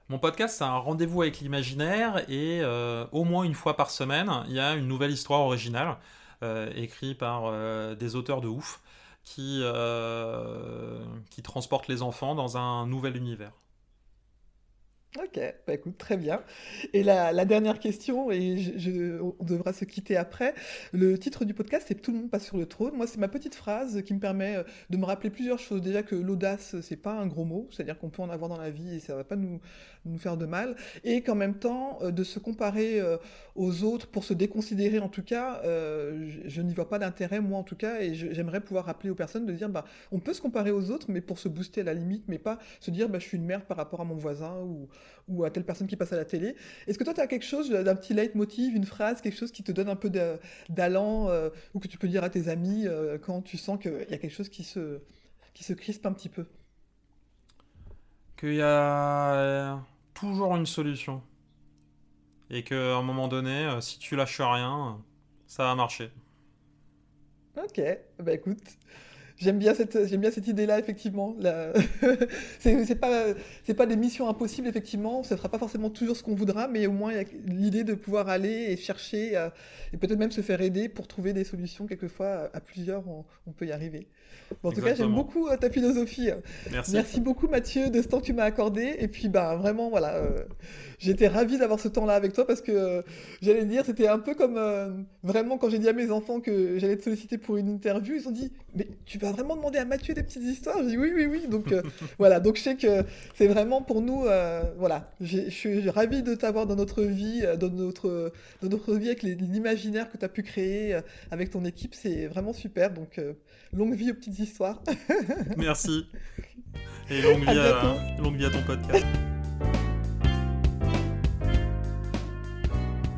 S3: Mon podcast, c'est un rendez-vous avec l'imaginaire et euh, au moins une fois par semaine, il y a une nouvelle histoire originale euh, écrite par euh, des auteurs de ouf qui, qui transportent les enfants dans un nouvel univers.
S1: Ok, bah écoute, très bien. Et la, dernière question, et je, on devra se quitter après. Le titre du podcast, c'est Tout le monde passe sur le trône. Moi, c'est ma petite phrase qui me permet de me rappeler plusieurs choses. Déjà que l'audace, c'est pas un gros mot, c'est-à-dire qu'on peut en avoir dans la vie et ça va pas nous, nous faire de mal. Et qu'en même temps, euh, de se comparer euh, aux autres pour se déconsidérer, en tout cas, je, n'y vois pas d'intérêt, moi en tout cas, et j'aimerais pouvoir rappeler aux personnes de dire, bah, on peut se comparer aux autres, mais pour se booster à la limite, mais pas se dire, bah, je suis une merde par rapport à mon voisin ou ou à telle personne qui passe à la télé. Est-ce que toi, tu as quelque chose d'un petit leitmotiv, une phrase, quelque chose qui te donne un peu d'allant euh, ou que tu peux dire à tes amis euh, quand tu sens qu'il y a quelque chose qui se, qui se crispe un petit peu?
S3: Qu'il y a toujours une solution. Et qu'à un moment donné, euh, si tu lâches rien, ça va marcher.
S1: Ok, bah écoute, J'aime bien cette, j'aime bien cette idée-là, effectivement. La... c'est pas, c'est pas des missions impossibles, effectivement. Ce sera pas forcément toujours ce qu'on voudra, mais au moins il y a l'idée de pouvoir aller et chercher euh, et peut-être même se faire aider pour trouver des solutions. Quelquefois, à, plusieurs, on, peut y arriver. en tout cas, j'aime beaucoup euh, ta philosophie.
S3: Merci.
S1: Merci beaucoup, Mathieu, de ce temps que tu m'as accordé. Et puis, bah, vraiment, voilà. Euh, j'étais ravi d'avoir ce temps-là avec toi parce que j'allais dire, c'était un peu comme vraiment quand j'ai dit à mes enfants que j'allais te solliciter pour une interview, ils ont dit, mais tu vas vraiment demander à Mathieu des petites histoires? Je dis oui, oui, oui. Donc euh, voilà, donc je sais que c'est vraiment pour nous, euh, voilà, je suis ravi de t'avoir dans notre vie, euh, dans notre, dans notre vie avec l'imaginaire que tu as pu créer avec ton équipe. C'est vraiment super. Donc longue vie aux petites histoires.
S3: Merci. Et longue vie à, longue vie à ton podcast.